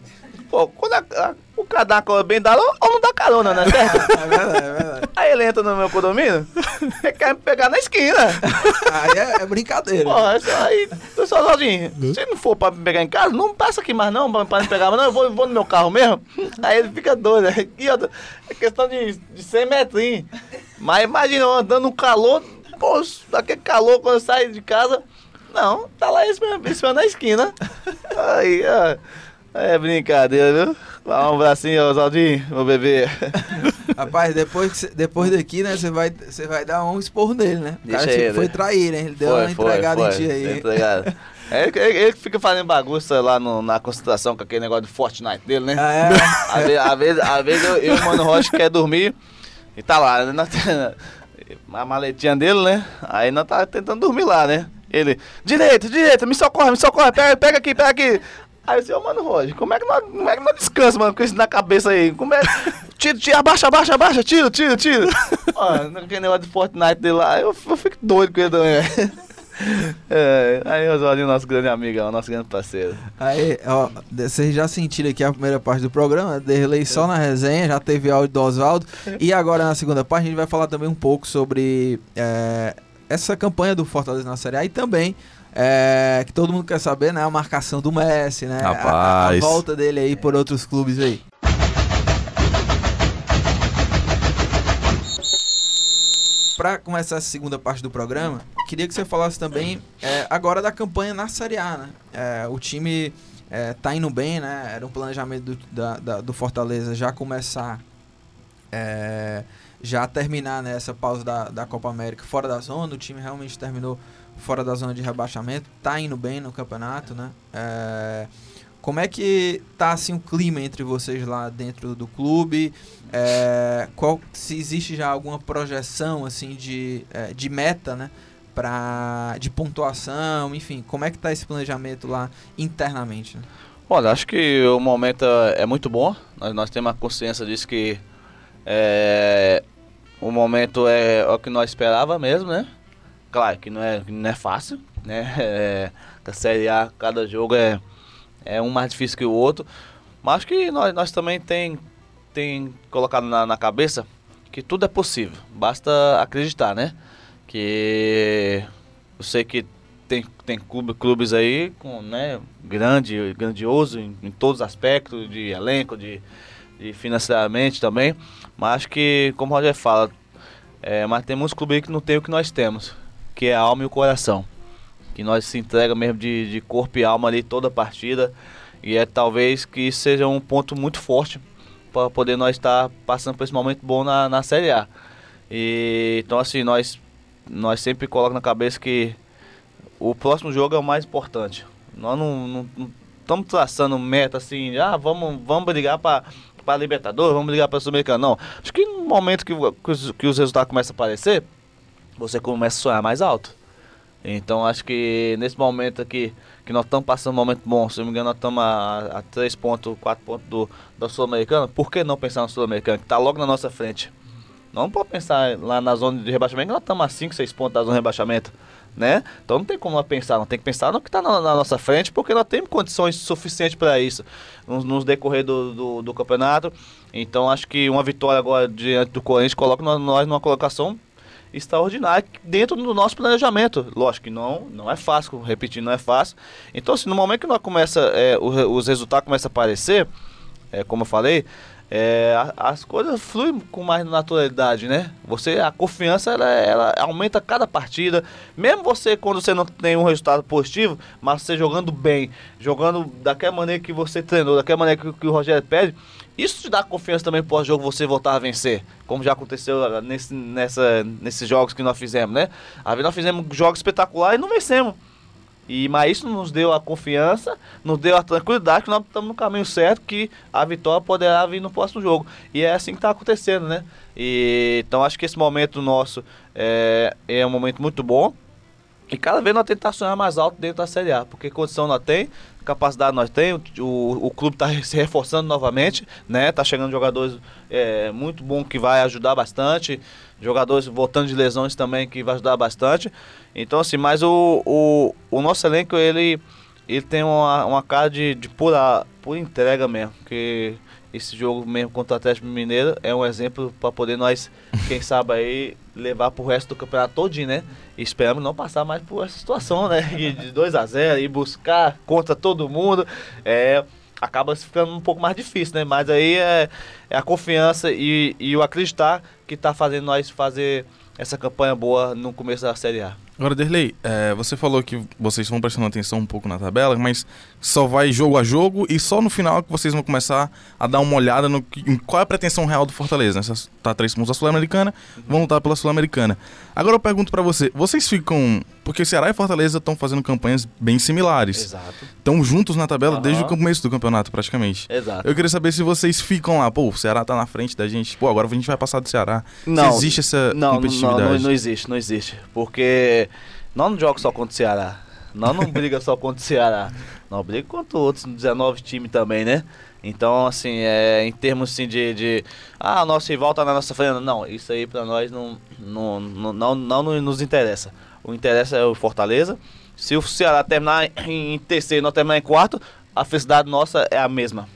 Pô, quando a- a- o cara dá uma carona bem dada, ou ou não dá carona, né? Certo? É verdade, é verdade. Aí ele entra no meu condomínio, ele quer me pegar na esquina. Aí é, é brincadeira. Isso aí, pessoal, Oswaldinho, se não for pra me pegar em casa, não passa aqui mais não, pra, pra me pegar, mas não, eu vou, vou no meu carro mesmo. Aí ele fica doido. E outra, é questão de, de 100 metrinhos. Mas imagina eu andando no calor, pô, aquele calor quando eu saio de casa. Não, tá lá esperando na esquina. Aí, ó. É brincadeira, viu? Dá um abracinho, Oswaldinho, meu bebê. (laughs) Rapaz, depois, que cê- depois daqui, né, você vai, você vai dar um esporro nele, né? O cara Deixa te- ele. foi trair, né? Ele deu uma entregada em ti aí. Entregada. É ele, ele- ele que fica fazendo bagunça lá no- na concentração com aquele negócio de Fortnite dele, né? Ah, é? (laughs) Às vezes, às vezes, eu, eu e o Mano Rocha quer dormir e tá lá, né? Tem a maletinha dele, né? Aí nós tá tentando dormir lá, né? Ele, direita, direita, me socorre, me socorre, pega, pega aqui, pega aqui. Aí eu disse, ô Mano Rocha, como é que nós, como é que nós descansa, mano, com isso na cabeça aí? Como é? Tira, tira, abaixa, abaixa, abaixa, tira, tira, tira. (laughs) Mano, aquele negócio de Fortnite dele lá, eu, eu fico doido com ele também. (laughs) É, aí o Oswaldinho, nosso grande amigão, nosso grande parceiro. Aí, ó, vocês já sentiram aqui a primeira parte do programa, Derlei só na resenha, já teve áudio do Oswaldo. E agora na segunda parte a gente vai falar também um pouco sobre é, essa campanha do Fortaleza na Série A e também. É, que todo mundo quer saber, né? A marcação do Messi, né? a- A, a Rapaz. volta dele aí por outros clubes aí. Pra começar essa segunda parte do programa, queria que você falasse também é, agora da campanha na Série A, né? É, o time é, tá indo bem, né? Era um planejamento do, da- da- do Fortaleza já começar, é, já terminar nessa pausa da, da Copa América fora da zona. O time realmente terminou fora da zona de rebaixamento, tá indo bem no campeonato, né? É, como é que tá assim o clima entre vocês lá dentro do clube? É, qual, se existe já alguma projeção assim de, é, de meta, né? Pra, de pontuação, enfim, como é que tá esse planejamento lá internamente? Né? Olha, acho que o momento é muito bom. Nós, nós temos a consciência disso que é, o momento é o que nós esperava mesmo, né? Claro que não é, não é fácil, né? (laughs) É, a Série A, cada jogo é, é um mais difícil que o outro. Mas que nós, nós também tem, tem colocado na, na cabeça que tudo é possível. Basta acreditar, né? Que eu sei que tem, tem clube, clubes aí com, né, grande, grandioso em, em todos os aspectos, de elenco, de, de financeiramente também. Mas que, como o Roger fala, é, mas tem muitos clubes que não tem o que nós temos, que é a alma e o coração. Que nós se entrega mesmo de, de corpo e alma ali toda a partida. E é talvez que seja um ponto muito forte para poder nós estar tá passando por esse momento bom na, na Série A. E, então assim, nós, nós sempre colocamos na cabeça que o próximo jogo é o mais importante. Nós não estamos traçando meta assim, ah, vamos, vamos brigar para para Libertadores, vamos ligar para Sul-Americana. Não. Acho que no momento que, que, os, que os resultados começam a aparecer, você começa a sonhar mais alto. Então acho que nesse momento aqui, que nós estamos passando um momento bom, se não me engano, nós estamos a, a 3 pontos, 4 pontos do, da Sul-Americana, por que não pensar na Sul-Americana, que está logo na nossa frente? Não pode pensar lá na zona de rebaixamento, que nós estamos a 5, 6 pontos da zona de rebaixamento né? Então não tem como nós pensar, não tem que pensar no que está na, na, nossa frente, porque nós temos condições suficientes para isso nos, nos decorrer do, do, do, campeonato. Então acho que uma vitória agora diante do Corinthians coloca nós numa colocação extraordinária dentro do nosso planejamento. Lógico que não, não é fácil, repetir, não é fácil. Então, assim, no momento que nós começa, é, os resultados começam a aparecer, é, como eu falei, é, as coisas fluem com mais naturalidade, né? Você, a confiança ela, ela, aumenta cada partida. Mesmo você, quando você não tem um resultado positivo, mas você jogando bem, jogando daquela maneira que você treinou, daquela maneira que, que o Rogério pede, isso te dá confiança também pós-jogo você voltar a vencer, como já aconteceu nesse, nessa, nesses jogos que nós fizemos, né? A nós fizemos jogos espetaculares e não vencemos. E, mas isso nos deu a confiança, nos deu a tranquilidade que nós estamos no caminho certo, que a vitória poderá vir no próximo jogo. E é assim que está acontecendo, né? E, então acho que esse momento nosso é, é um momento muito bom. E cada vez nós tentar sonhar mais alto dentro da Série A, porque condição nós tem, capacidade nós temos, o, o clube está (laughs) se reforçando novamente, né? Tá chegando jogadores é, muito bom que vai ajudar bastante, jogadores voltando de lesões também que vai ajudar bastante. Então assim, mas o, o, o nosso elenco ele, ele tem uma, uma cara de, de pura, pura entrega mesmo, que esse jogo mesmo contra o Atlético Mineiro é um exemplo para poder nós, quem sabe aí, levar pro resto do campeonato todinho, né? E esperamos não passar mais por essa situação, né? (laughs) De 2 a 0 e buscar contra todo mundo. É, acaba ficando um pouco mais difícil, né? Mas aí é, é a confiança e, e o acreditar que está fazendo nós fazer essa campanha boa no começo da Série A. Agora, Derlei, é, você falou que vocês vão prestando atenção um pouco na tabela, mas só vai jogo a jogo e só no final que vocês vão começar a dar uma olhada no em qual é a pretensão real do Fortaleza. Né? Tá três pontos da Sul-Americana, vão lutar pela Sul-Americana. Agora eu pergunto para você, vocês ficam... Porque Ceará e Fortaleza estão fazendo campanhas bem similares. Exato. Estão juntos na tabela uhum. desde o começo do campeonato, praticamente. Exato. Eu queria saber se vocês ficam lá, pô, o Ceará tá na frente da gente, pô, agora a gente vai passar do Ceará. Não. Se existe essa não, competitividade? Não, não, não existe, não existe. Porque nós não jogamos só contra o Ceará. Nós não briga só contra o Ceará. Nós briga contra outros 19 times também, né? Então, assim, é, em termos assim, de, de. Ah, nosso rival tá na nossa frente. Não, isso aí pra nós não, não, não, não, não nos interessa. O interessa é o Fortaleza. Se o Ceará terminar em terceiro e nós terminar em quarto, a felicidade nossa é a mesma.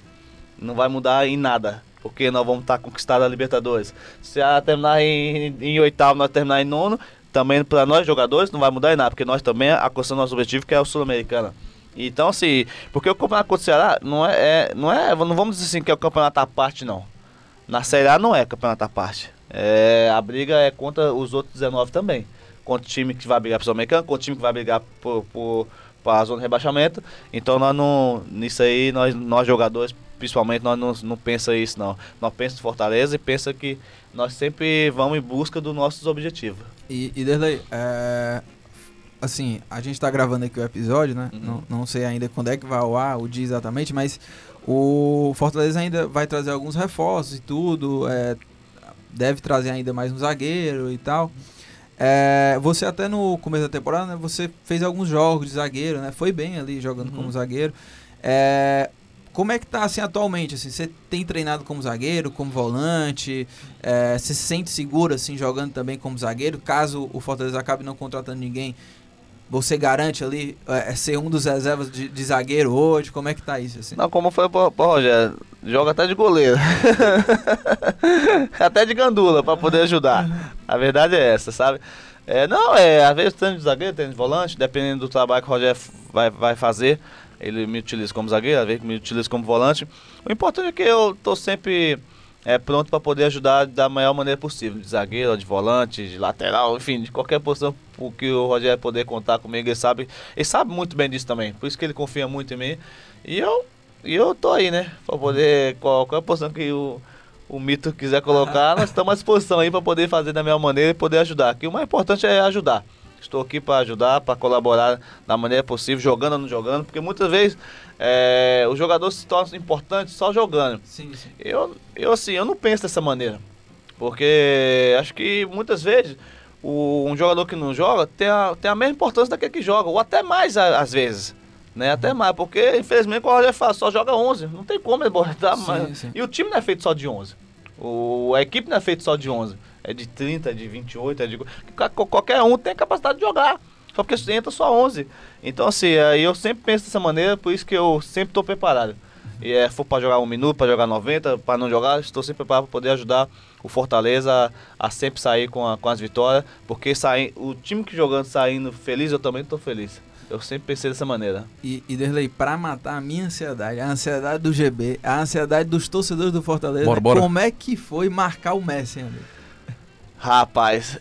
Não vai mudar em nada. Porque nós vamos estar tá conquistando a Libertadores. Se Ceará terminar em, em oitavo, nós terminar em nono, também para nós jogadores não vai mudar em nada, porque nós também alcançamos nosso objetivo que é o Sul-Americana. Então, assim, porque o campeonato contra o Ceará não é, é, não é, não vamos dizer assim que é o campeonato à parte, não. Na Série A não é campeonato à parte. É, a briga é contra os outros 19 também. Contra o time que vai brigar para o Sul-Americana, contra o time que vai brigar para a zona de rebaixamento. Então, nós não, nisso aí, nós, nós jogadores, principalmente, nós não, não pensa isso, não. Nós pensamos em Fortaleza e pensa que nós sempre vamos em busca dos nossos objetivos. E, e Derlei, é, assim, a gente está gravando aqui o episódio, né? Uhum. Não, não sei ainda quando é que vai ao ar, o dia exatamente, mas o Fortaleza ainda vai trazer alguns reforços e tudo, é, deve trazer ainda mais um zagueiro e tal. É, você até no começo da temporada, né, você fez alguns jogos de zagueiro, né? Foi bem ali jogando uhum. como zagueiro. É, como é que tá assim atualmente? Assim, você tem treinado como zagueiro, como volante? É, você se sente seguro assim jogando também como zagueiro? Caso o Fortaleza acabe não contratando ninguém, Você garante ali é, ser um dos reservas de, de, zagueiro hoje? Como é que tá isso? Assim? Não, como foi pro, pro Rogério, joga até de goleiro. (laughs) até de gandula para poder ajudar. A verdade é essa, sabe? É, não, é, às vezes tem de zagueiro, tem de volante, dependendo do trabalho que o Rogério vai, vai fazer. Ele me utiliza como zagueiro, às vezes me utiliza como volante. O importante é que eu tô sempre é, pronto para poder ajudar da maior maneira possível, de zagueiro, de volante, de lateral, enfim, de qualquer posição que o Rogério poder contar comigo, ele sabe, ele sabe muito bem disso também, por isso que ele confia muito em mim. E eu, e eu tô aí, né, para poder qualquer posição que o, o mito quiser colocar, nós estamos à disposição aí para poder fazer da melhor maneira e poder ajudar. Que o mais importante é ajudar. Estou aqui para ajudar, para colaborar da maneira possível, jogando ou não jogando, porque muitas vezes é, o jogador se torna importante só jogando. Sim, sim. Eu, eu, assim, eu não penso dessa maneira. Porque acho que muitas vezes o, um jogador que não joga tem a, tem a mesma importância daquele que joga, ou até mais a, às vezes. Né? Até mais, porque infelizmente o Roger fala, só joga 11. Não tem como ele botar mais. E o time não é feito só de 11. O, a equipe não é feita só de 11. É de 30, é de 28, é de. Qualquer um tem capacidade de jogar. Só porque entra só 11. Então, assim, aí eu sempre penso dessa maneira, por isso que eu sempre estou preparado. E é, for para jogar um minuto, para jogar 90, para não jogar, estou sempre preparado para poder ajudar o Fortaleza a, a sempre sair com, a, com as vitórias, porque sair, o time que jogando saindo feliz, eu também estou feliz. Eu sempre pensei dessa maneira. E, e Derlei, para matar a minha ansiedade, a ansiedade do GB, a ansiedade dos torcedores do Fortaleza, bora, bora. como é que foi marcar o Messi, amigo? Rapaz,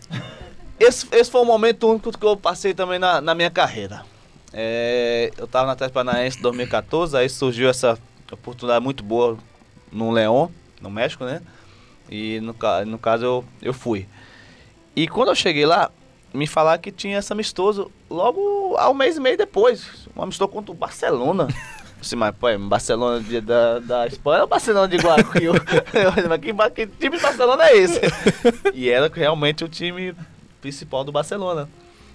esse, esse foi um momento único que eu passei também na, na minha carreira. É, eu estava na Atlético Paranaense em 2014, aí surgiu essa oportunidade muito boa no León, no México, né? E no, no caso eu, eu fui. E quando eu cheguei lá, me falaram que tinha esse amistoso logo há um mês e meio depois. Um amistoso contra o Barcelona. (laughs) Assim, mas, pô, Barcelona de, da, da Espanha ou Barcelona de Guayaquil? (laughs) (laughs) mas que, que time de Barcelona é esse? e era realmente o time principal do Barcelona.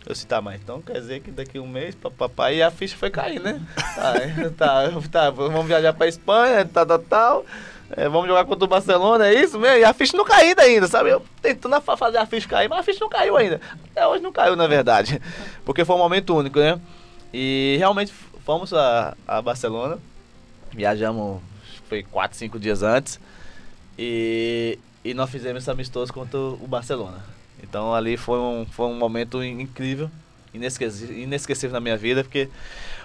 Eu disse, tá, mas então quer dizer que daqui um mês, papai, e a ficha foi cair, né? tá, (laughs) tá, tá, vamos viajar pra Espanha, tal, tal, tal. É, vamos jogar contra o Barcelona, é isso mesmo? E a ficha não caiu ainda, sabe? Eu tentando fazer a ficha cair, mas a ficha não caiu ainda. Até hoje não caiu, na verdade. Porque foi um momento único, né? E realmente fomos a, a Barcelona. Viajamos, foi 4, 5 dias antes. E, e nós fizemos esse amistoso contra o Barcelona. Então ali foi um, foi um momento incrível, inesquecível, inesquecível na minha vida, porque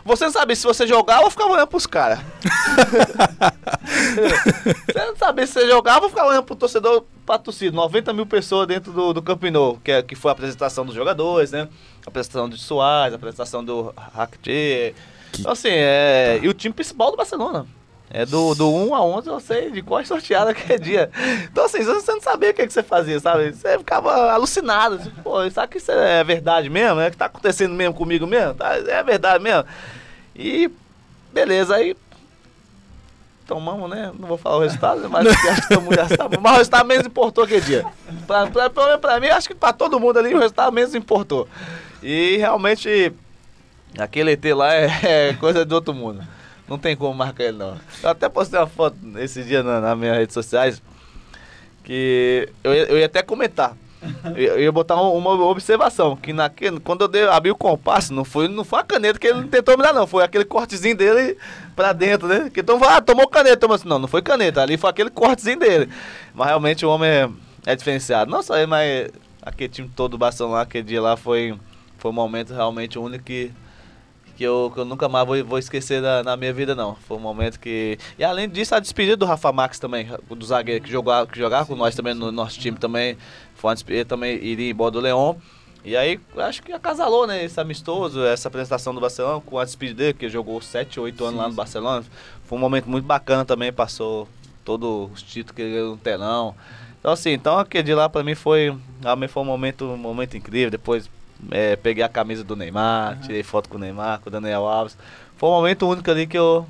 você não sabia se você jogava ou ficava olhando pros caras. (laughs) você não sabia se você jogava ou ficava olhando pro torcedor pra torcida. 90 mil pessoas dentro do, do Camp Nou, que, é, que foi a apresentação dos jogadores, né? A apresentação do Soares, a apresentação do Rakitic. Então, assim, é... E o time principal do Barcelona. É do, do 1 a 11 eu sei de qual é sorteada que é dia. Então, assim, você não sabia o que, que você fazia, sabe? Você ficava alucinado. Assim, Pô, sabe que isso é verdade mesmo? É que tá acontecendo mesmo comigo mesmo? Tá, é verdade mesmo? E beleza, aí tomamos, né? Não vou falar o resultado, mas (laughs) acho que todo mundo já sabe. Mas o resultado menos importou aquele dia. Pra, pra, pra, pra mim, acho que pra todo mundo ali o resultado menos importou. E realmente, aquele ET lá é, (laughs) é coisa de outro mundo. Não tem como marcar ele, não. Eu até postei uma foto esse dia na minhas redes sociais que eu, eu ia até comentar. Eu ia botar uma observação, que naquele, quando eu dei, abri o compasso, não foi, não foi a caneta que ele tentou me dar, não. Foi aquele cortezinho dele pra dentro, né? Que então, ah, tomou caneta, tomou assim. Não, não foi caneta, ali foi aquele cortezinho dele. Mas realmente o homem é, é diferenciado. Não só ele, mas aquele time todo do Barcelona, aquele dia lá foi, foi um momento realmente único que que eu, que eu nunca mais vou, vou esquecer na, na, minha vida, não. Foi um momento que. E além disso, a despedida do Rafa Max também, do zagueiro que jogava, que jogava com nós também no nosso time também. Foi uma despedida também, iria embora do Leão. E aí, acho que acasalou, né, esse amistoso, essa apresentação do Barcelona com a despedida dele, que jogou 7, 8 anos sim, lá no sim. Barcelona. Foi um momento muito bacana também, passou todos os títulos que ele ganhou no telão. Então, assim, então aquele dia lá pra mim foi, realmente foi um momento, um momento incrível. Depois é, peguei a camisa do Neymar, uhum. tirei foto com o Neymar, com o Daniel Alves. Foi um momento único ali que eu,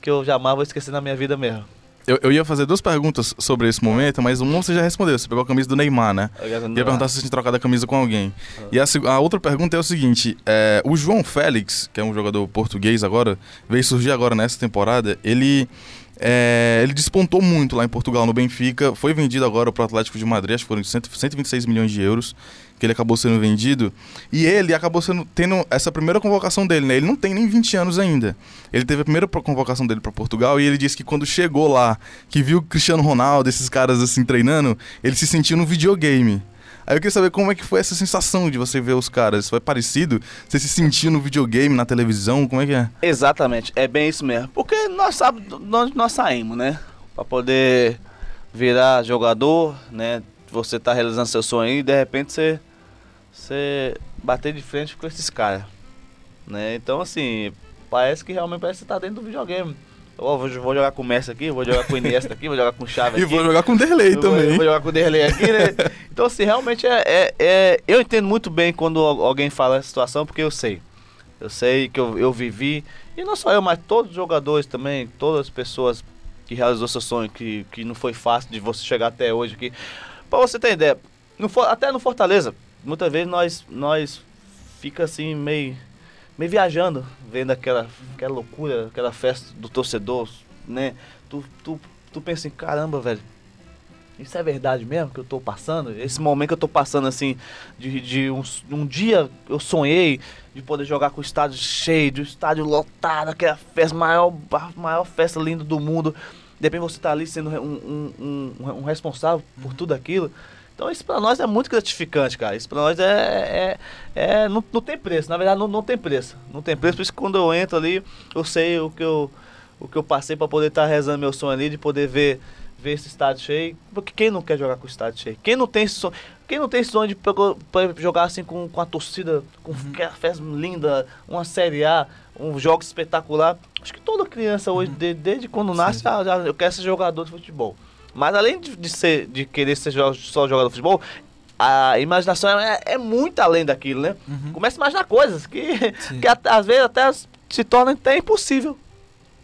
que eu jamais vou esquecer na minha vida mesmo. Eu, eu ia fazer duas perguntas sobre esse momento, mas uma você já respondeu. Você pegou a camisa do Neymar, né? Eu ia perguntar se você tinha trocado a camisa com alguém. Uhum. E a, a, outra pergunta é o seguinte: é, o João Félix, que é um jogador português agora, veio surgir agora nessa temporada, ele É, ele despontou muito lá em Portugal, no Benfica. Foi vendido agora para o Atlético de Madrid, acho que foram 126 milhões de euros que ele acabou sendo vendido. E ele acabou sendo, tendo essa primeira convocação dele, né? Ele não tem nem 20 anos ainda. Ele teve a primeira convocação dele para Portugal e ele disse que quando chegou lá, que viu Cristiano Ronaldo, esses caras assim treinando, ele se sentiu no videogame. Aí eu queria saber como é que foi essa sensação de você ver os caras. Foi parecido? Você se sentiu no videogame, na televisão? Como é que é? Exatamente, é bem isso mesmo. Porque nós sabemos de onde nós saímos, né? Pra poder virar jogador, né? Você tá realizando seu sonho e de repente você, você bater de frente com esses caras. Né? Então assim, parece que realmente parece que você tá dentro do videogame. Oh, vou, vou jogar com o Messi aqui, vou jogar com o Iniesta aqui, vou jogar com o Xavi aqui. (laughs) E vou jogar com o Derlei também. Vou, vou jogar com o Derlei aqui, né? (laughs) Então, assim, realmente é, é, é, Eu entendo muito bem quando alguém fala essa situação, porque eu sei. Eu sei que eu, eu vivi. E não só eu, mas todos os jogadores também, todas as pessoas que realizou seu sonho, que, que não foi fácil de você chegar até hoje aqui. Pra você ter ideia, no, até no Fortaleza, muitas vezes nós, nós fica assim meio meio viajando, vendo aquela, aquela loucura, aquela festa do torcedor, né? Tu, tu, tu pensa assim, caramba, velho, isso é verdade mesmo que eu tô passando? Esse momento que eu tô passando, assim, de, de um, um dia eu sonhei de poder jogar com o estádio cheio, de um estádio lotado, aquela festa, maior, maior festa linda do mundo. De repente você tá ali sendo um, um, um, um responsável por tudo aquilo. Então isso para nós é muito gratificante, cara. Isso para nós é, é, é não, não, tem preço. Na verdade não, não tem preço. Não tem preço. Por isso que quando eu entro ali, eu sei o que eu, o que eu passei para poder estar tá rezando meu sonho ali, de poder ver, ver esse estádio cheio. Porque quem não quer jogar com o estádio cheio? Quem não tem esse sonho, quem não tem esse sonho de jogar assim com, com a torcida, com uhum. aquela festa linda, uma Série A, um jogo espetacular? Acho que toda criança hoje, uhum. desde, desde quando nasce, já, já, eu quero ser jogador de futebol. Mas além de, de, ser, de querer ser só jogador de futebol, a imaginação é, é muito além daquilo, né? Uhum. Começa a imaginar coisas que, (laughs) que às vezes até se torna até impossível.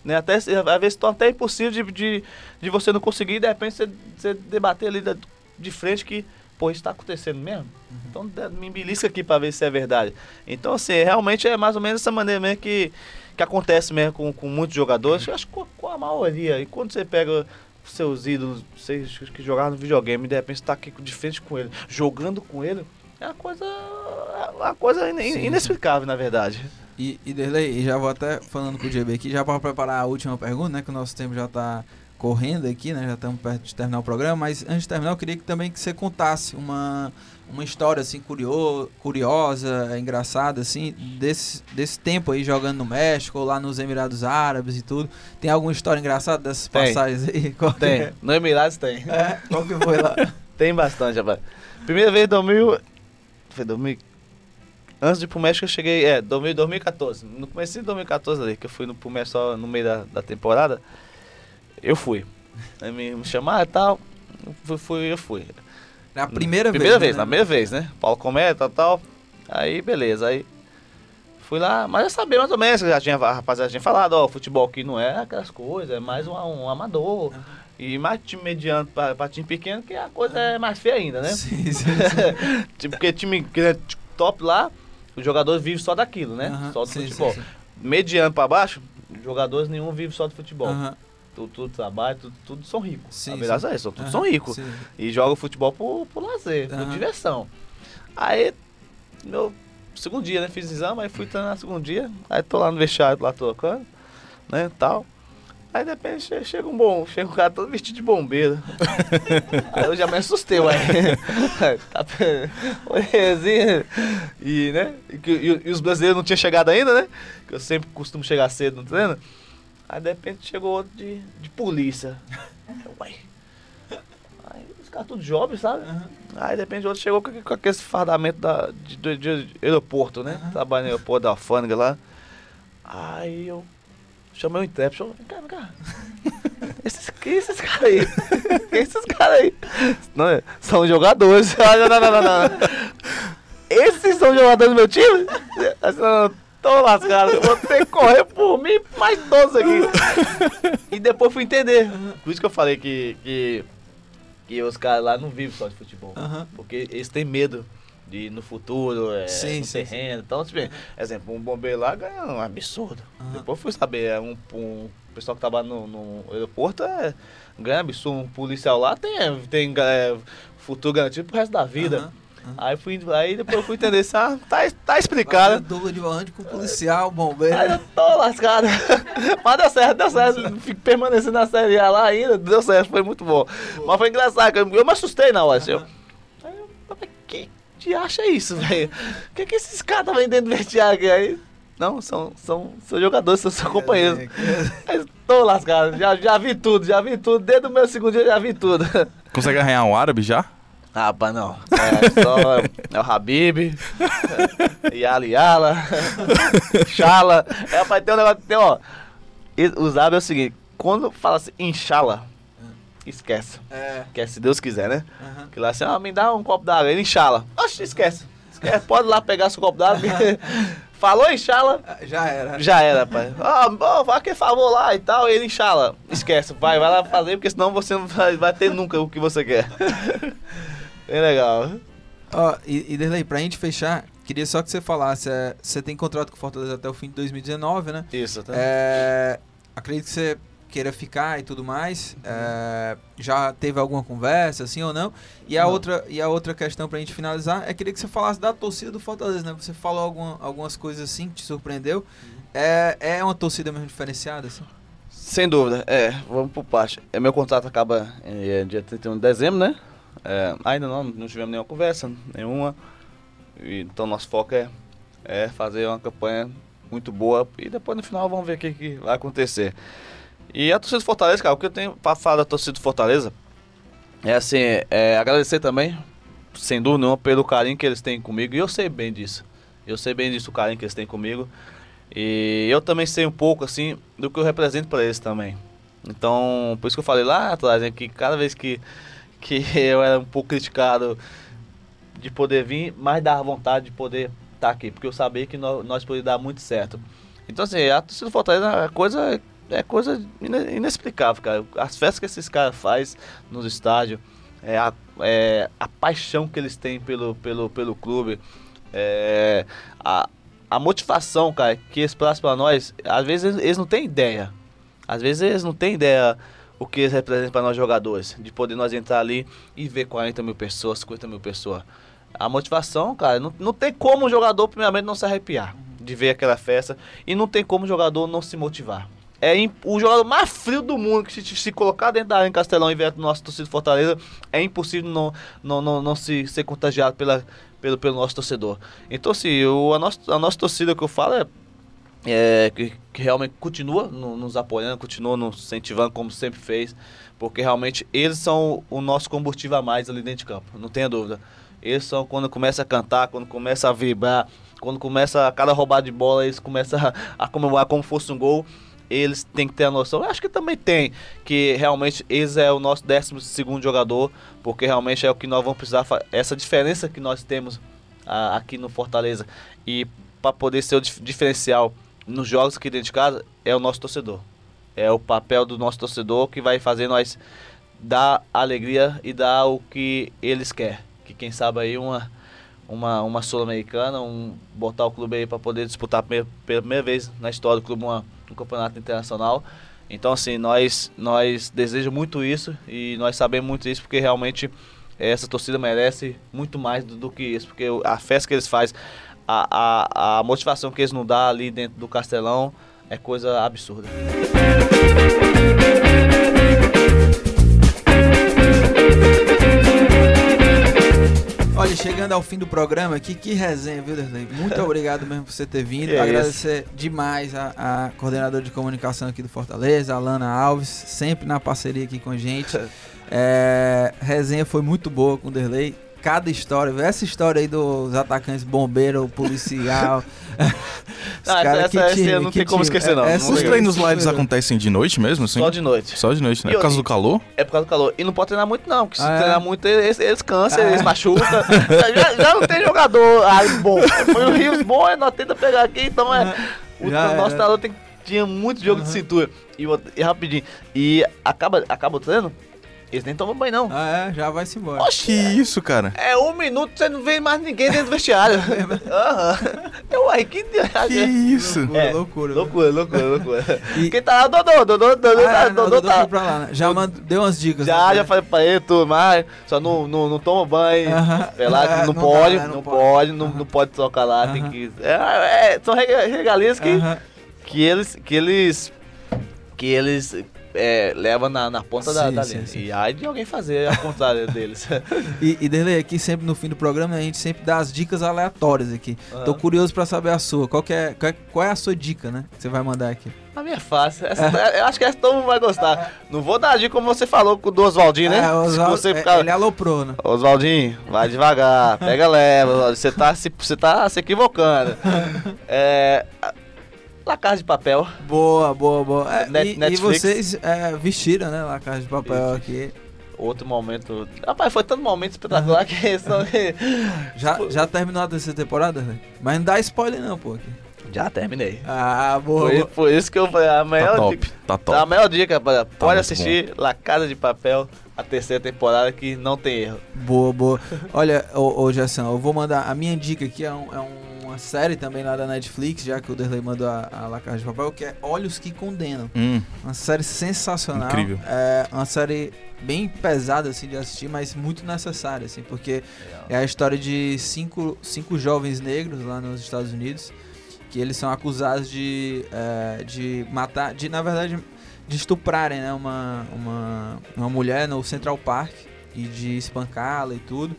Né? Até, às vezes se torna até impossível de, de, de você não conseguir e de repente você, você debater ali de, de frente que, pô, isso está acontecendo mesmo? Uhum. Então me belisca aqui para ver se é verdade. Então, assim, realmente é mais ou menos essa maneira mesmo que, que acontece mesmo com, com muitos jogadores, uhum. acho que com, com a maioria. E quando você pega seus ídolos, vocês que jogaram no videogame, de repente está aqui de frente com ele, jogando com ele, é uma coisa, é uma coisa in, inexplicável, na verdade. E, e Derlei, já vou até falando com o GB aqui, já para preparar a última pergunta, né, que o nosso tempo já está correndo aqui, né, já estamos perto de terminar o programa, mas antes de terminar eu queria que, também que você contasse uma uma história assim curio, curiosa, engraçada assim, desse, desse tempo aí jogando no México ou lá nos Emirados Árabes e tudo. Tem alguma história engraçada dessas tem. passagens aí? (laughs) Qual tem. É? No Emirados tem. É? Qual que foi lá? (laughs) tem bastante, rapaz. Primeira vez em 2000 foi 2000 Antes de ir pro México eu cheguei, é, 2000, 2014. No começo de 2014 ali, que eu fui no, pro México só no meio da, da temporada, eu fui. Aí me, me chamaram e tal, fui, fui, eu fui. Na primeira, primeira vez. vez, né? na primeira vez, né? Paulo Cometa e tal. Aí, beleza. Aí fui lá, mas eu sabia mais ou menos, já tinha, a rapaziada tinha falado, ó, futebol aqui não é aquelas coisas, é mais um, um amador. Uhum. E mais time mediano pra, pra, time pequeno, que a coisa é mais feia ainda, né? Sim, sim, sim. (laughs) tipo, porque time é top lá, os jogadores vivem só daquilo, né? Uhum. Só do sim, futebol. Sim, Mediano pra baixo, jogadores nenhum vive só do futebol. Tudo, tudo trabalho, tudo, tudo são ricos. Sim, a verdade sim. é isso, todos uhum, são ricos. Sim. E jogam futebol por, por lazer, uhum. por diversão. Aí, meu segundo dia, né? Fiz exame, aí fui treinar no segundo dia. Aí tô lá no vestiário, lá trocando, né, tal. Aí de repente chega um bom, chega um cara todo vestido de bombeiro. (laughs) aí eu já me assustei, ué. tá, assim, e, né? E, e, e, os brasileiros não tinham chegado ainda, né? Que eu sempre costumo chegar cedo no treino. Aí de repente chegou outro de, de polícia. (laughs) Uai. Aí os caras tudo jovens, sabe? Uhum. Aí de repente outro chegou com, com aquele fardamento da, de, de, de aeroporto, né? Uhum. Trabalha no aeroporto da alfândega lá. Aí eu chamei o intérprete, vem cá, vem cá. (laughs) Esses, que esses caras aí? (laughs) que esses caras aí? Não, é, são jogadores. não, não, não, não, não. Esses são jogadores do meu time? Assim, não, não, tô lascado, vou ter que correr por mim mais todos aqui. e depois fui entender. Por isso que eu falei que, que, que os caras lá não vivem só de futebol. Uhum. Porque eles têm medo de no futuro, é, Sim, no sim, terreno. Então, tipo, exemplo, um bombeiro lá ganha um absurdo. Depois fui saber, é um, um pessoal que trabalha no, no aeroporto é, ganha absurdo. Um policial lá tem, tem é, futuro garantido pro resto da vida. Aham. Aí, fui, aí depois eu fui entender isso, ah, tá, tá explicado. Fazendo dupla de volante com policial, bombeiro. Aí eu tô lascado. (laughs) Mas deu certo, deu certo. Fico permanecendo na série A lá ainda, deu certo, foi muito bom. Mas foi engraçado, eu, eu me assustei na hora. Assim, aí eu falei, que te acha isso, velho? O que, que esses caras estavam dentro do vestiário aqui? Aí, não, são, são, são jogadores, são seus companheiros. Aí, eu tô lascado, já, já vi tudo, já vi tudo. Desde o meu segundo dia eu já vi tudo. Consegue arranhar um árabe já? Rapaz, não. É só é o Habib, é, Yala Yala, Xala. É, rapaz, tem um negócio, tem, ó. Os árabes é o seguinte, quando fala assim, Inshallah, esquece. É. Que é se Deus quiser, né? aham. Que lá assim, ah, me dá um copo d'água. Ele Inshallah. Oxe, esquece. Esquece, pode lá pegar seu copo d'água. (laughs) Falou Inshallah, Ah, Já era. já era, rapaz. Ah, oh, vai que favor lá e tal, ele Inshallah. Esquece, vai, vai lá fazer, porque senão você não vai ter nunca o que você quer. (laughs) Bem legal. Ó, e, e Derlei, pra gente fechar, queria só que você falasse, é, você tem contrato com o Fortaleza até o fim de 2019, né? Isso, tá? É, acredito que você queira ficar e tudo mais. É, já teve alguma conversa, assim ou não? E a, Não. outra, e a outra questão pra gente finalizar é queria que você falasse da torcida do Fortaleza, né? Você falou alguma, algumas coisas assim que te surpreendeu. É, é uma torcida mesmo diferenciada, assim? Sem dúvida, é, vamos por parte. É, meu contrato acaba é, dia 31 de dezembro, né? É, ainda não, não tivemos nenhuma conversa, nenhuma. Então nosso foco é, é fazer uma campanha muito boa e depois no final vamos ver o que, que vai acontecer. E a torcida do Fortaleza, cara, o que eu tenho pra falar da torcida do Fortaleza é assim, é, agradecer também, sem dúvida nenhuma, pelo carinho que eles têm comigo. E eu sei bem disso. Eu sei bem disso, o carinho que eles têm comigo. E eu também sei um pouco, assim, do que eu represento para eles também. Então, por isso que eu falei lá atrás, né, que cada vez que, que (laughs) eu era um pouco criticado de poder vir, mais dava vontade de poder estar aqui, porque eu sabia que nós, nós poderíamos dar muito certo. Então, assim, a torcida do Fortaleza é coisa, é coisa ine- inexplicável, cara. As festas que esses caras fazem nos estádios, é a, é a paixão que eles têm pelo, pelo, pelo clube, é a, a motivação, cara, que eles passam pra nós, às vezes eles não têm ideia. Às vezes eles não têm ideia o que eles representam para nós jogadores. De poder nós entrar ali e ver 40 mil pessoas, 50 mil pessoas. A motivação, cara, não, não tem como o jogador, primeiramente, não se arrepiar de ver aquela festa. E não tem como o jogador não se motivar. É o jogador mais frio do mundo que se, se colocar dentro da área em Castelão e ver do nosso torcida do Fortaleza, é impossível não, não, não, não se ser contagiado pela, pelo, pelo nosso torcedor. Então, assim, o, a, nossa, a nossa torcida que eu falo é é, que, que realmente continua no- nos apoiando, continua nos incentivando como sempre fez, porque realmente eles são o nosso combustível a mais ali dentro de campo, não tenha dúvida. Eles são quando começa a cantar, quando começa a vibrar, quando começa a cada roubada de bola, eles começam a, (laughs) a comemorar como fosse um gol. Eles têm que ter a noção, eu acho que também tem, que realmente eles é o nosso 12 segundo jogador, porque realmente é o que nós vamos precisar, essa diferença que nós temos ah, aqui no Fortaleza e para poder ser o dif- diferencial nos jogos aqui dentro de casa é o nosso torcedor. É o papel do nosso torcedor que vai fazer nós dar alegria e dar o que eles querem. Que quem sabe aí uma uma, uma sul-americana, um, botar o clube aí para poder disputar pela primeira vez na história do clube uma, um campeonato internacional. Então assim, nós nós desejamos muito isso e nós sabemos muito isso porque realmente essa torcida merece muito mais do, do que isso, porque a festa que eles fazem, a, a, a motivação que eles nos dão ali dentro do Castelão é coisa absurda. Olha, chegando ao fim do programa aqui, que resenha, viu, Derlei? Muito (laughs) obrigado mesmo por você ter vindo. É Agradecer demais a, a coordenadora de comunicação aqui do Fortaleza, a Lana Alves, sempre na parceria aqui com a gente. (laughs) É, resenha foi muito boa com o Derlei. Cada história, essa história aí dos atacantes bombeiro, policial. (laughs) Ah, cara, essa- que essa time, não tem como time. esquecer, não. Essa- Os treinos lá eles acontecem de noite mesmo, assim? Só de noite. Só de noite, né? E Por causa do calor? É por causa do calor. E não pode treinar muito não, porque se Ah, é? treinar muito eles, eles cansam, Ah, eles é? machucam. (laughs) já, já não tem jogador aí bom. Foi o Rios bom, é, nós tenta pegar aqui, então é... O Já nosso treinador tem, tinha muito jogo de cintura. E, e rapidinho. E acaba, acaba o treino, Eles nem tomam banho, não. Ah, é? Já vai-se embora. Que isso, cara? É um minuto, você não vê mais ninguém dentro do vestiário. (laughs) Aham. Eu, uai, que Que diabo. (laughs) isso? Loucura, É, loucura. Loucura, loucura, loucura. (laughs) E- Quem tá lá, Dodô, Dodô, Dodô, Ah, tá, é, não, Dodô Dodô tá. pra lá, né? Já mand- deu umas dicas. Já, né? já falei pra ele tudo, mas só não, não, não toma banho. Aham. Pelado, É, não, não dá, pode, né? Não não pode. pode, não, não pode tocar lá, tem Aham. que. É, é, são rega- regalias que, que eles. Que eles. Que eles é, levam na, na ponta da, Sim, da sim, linha. sim. E aí de alguém fazer ao contrário (laughs) deles. E, e Derlei, aqui sempre no fim do programa a gente sempre dá as dicas aleatórias aqui. Aham. Tô curioso pra saber a sua. Qual, é, qual, é, qual é a sua dica, né? Que você vai mandar aqui. A minha é fácil. Essa, Eu acho que essa todo mundo vai gostar. Não vou dar a dica como você falou com o do Oswaldinho, né? É, o Se Oswaldo- você é, ficar. Ele aloprou, né? Oswaldinho, vai devagar, pega leva, você tá se, você tá se equivocando. (laughs) É. a- La Casa de Papel. Boa, boa, boa. É, Net- e, e Netflix. vocês é, vestiram, né? Lá a Casa de Papel aqui. Outro momento. Rapaz, foi tanto momento espetacular que são- (laughs) Já, já terminou a terceira temporada, né? Mas não dá spoiler não, pô. Aqui. Já terminei. Ah, boa. Foi, isso que eu falei. A Tá melhor top, dica. tá A top. melhor dica, rapaziada. Pode muito assistir La Casa de Papel, a terceira temporada, que não tem erro. Boa, boa. Olha, ô, ô Gerson, eu vou mandar. A minha dica aqui é, um- é uma série também lá da Netflix, já que o Derlei mandou a, a La Casa de Papel, que é Olhos que Condenam. Hum, Uma série sensacional. Incrível. É uma série bem pesada assim de assistir, mas muito necessária, assim, porque é a história de cinco, cinco jovens negros lá nos Estados Unidos que eles são acusados de, é, de matar, de na verdade de estuprarem, né, uma, uma, uma mulher no Central Park e de espancá-la e tudo.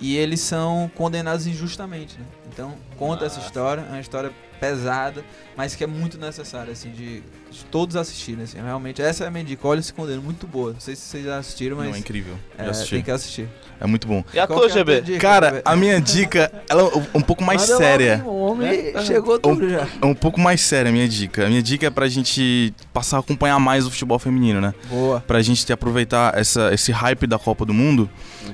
E eles são condenados injustamente, né? Então conta essa história, é uma história pesada, mas que é muito necessária, assim, de, de todos assistirem, assim, realmente. Essa é a minha dica, olha se condena, muito boa. Não sei se vocês já assistiram, não, mas é incrível. é, assisti. tem que assistir. É muito bom. E a tua, que é GB? dica, Cara, GB? a minha dica, ela é um pouco mais Manda séria. O homem chegou tudo já. É um pouco mais séria a minha dica. A minha dica é pra gente passar a acompanhar mais o futebol feminino, né? Boa. Pra gente ter, aproveitar essa, esse hype da Copa do Mundo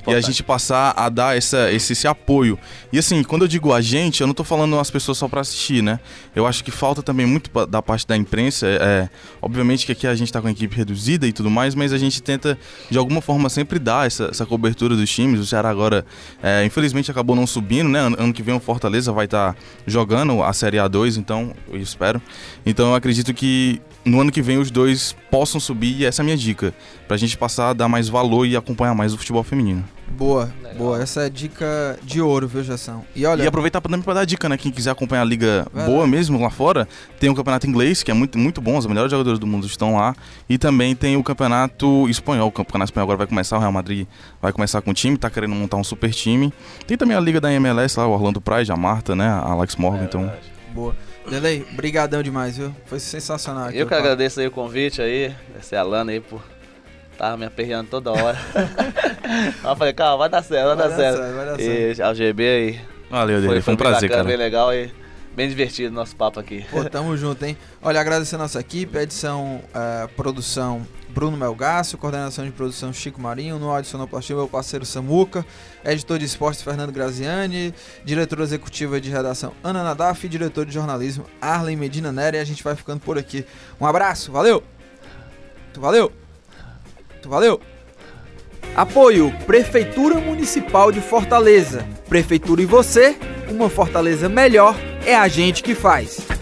e a gente passar a dar essa, esse, esse apoio. E assim, quando eu digo a gente, eu não tô falando as pessoas só pra assistir, né? Eu acho que falta também muito da parte da imprensa. É, é, obviamente que aqui a gente tá com a equipe reduzida e tudo mais, mas a gente tenta, de alguma forma, sempre dar essa, essa cobertura dos times. O Ceará agora, é, infelizmente, acabou não subindo, né? Ano, ano que vem o Fortaleza vai estar jogando a Série A2, então, eu espero. Então eu acredito que no ano que vem os dois possam subir e essa é a minha dica. Pra gente passar a dar mais valor e acompanhar mais o futebol feminino. Boa, Legal. boa. Essa é a dica de ouro, viu, Jação? E olha, E aproveitar pra- também pra dar dica, né? Quem quiser acompanhar a liga Vai boa lá. mesmo lá fora, tem o campeonato inglês, que é muito, muito bom, os melhores jogadores do mundo estão lá. E também tem o campeonato espanhol. O campeonato espanhol agora vai começar, o Real Madrid vai começar com o time, tá querendo montar um super time. Tem também a liga da MLS lá, o Orlando Pride, a Marta, né? A Alex Morgan, então. boa. Delei, brigadão demais, viu? Foi sensacional. aqui Eu que papo. agradeço aí o convite aí, essa é a Lana aí por tava me aperreando toda hora. (laughs) Aí eu falei, calma, vai dar certo, vai, Vai dar dar certo. certo, vai dar certo. E ao GB aí. Valeu, Dele, foi um bem prazer, bacana, cara. bem legal e bem divertido o nosso papo aqui. Pô, tamo junto, hein? Olha, agradecer a nossa equipe, edição, eh, produção Bruno Melgaço, coordenação de produção Chico Marinho, no áudio sonoplastia meu parceiro Samuca, editor de esportes Fernando Graziani, diretora executiva de redação Ana Nadaf e diretor de jornalismo Arlen Medina Nery. E a gente vai ficando por aqui. Um abraço, valeu! Valeu! Valeu! Apoio Prefeitura Municipal de Fortaleza. Prefeitura e você, uma Fortaleza melhor é a gente que faz.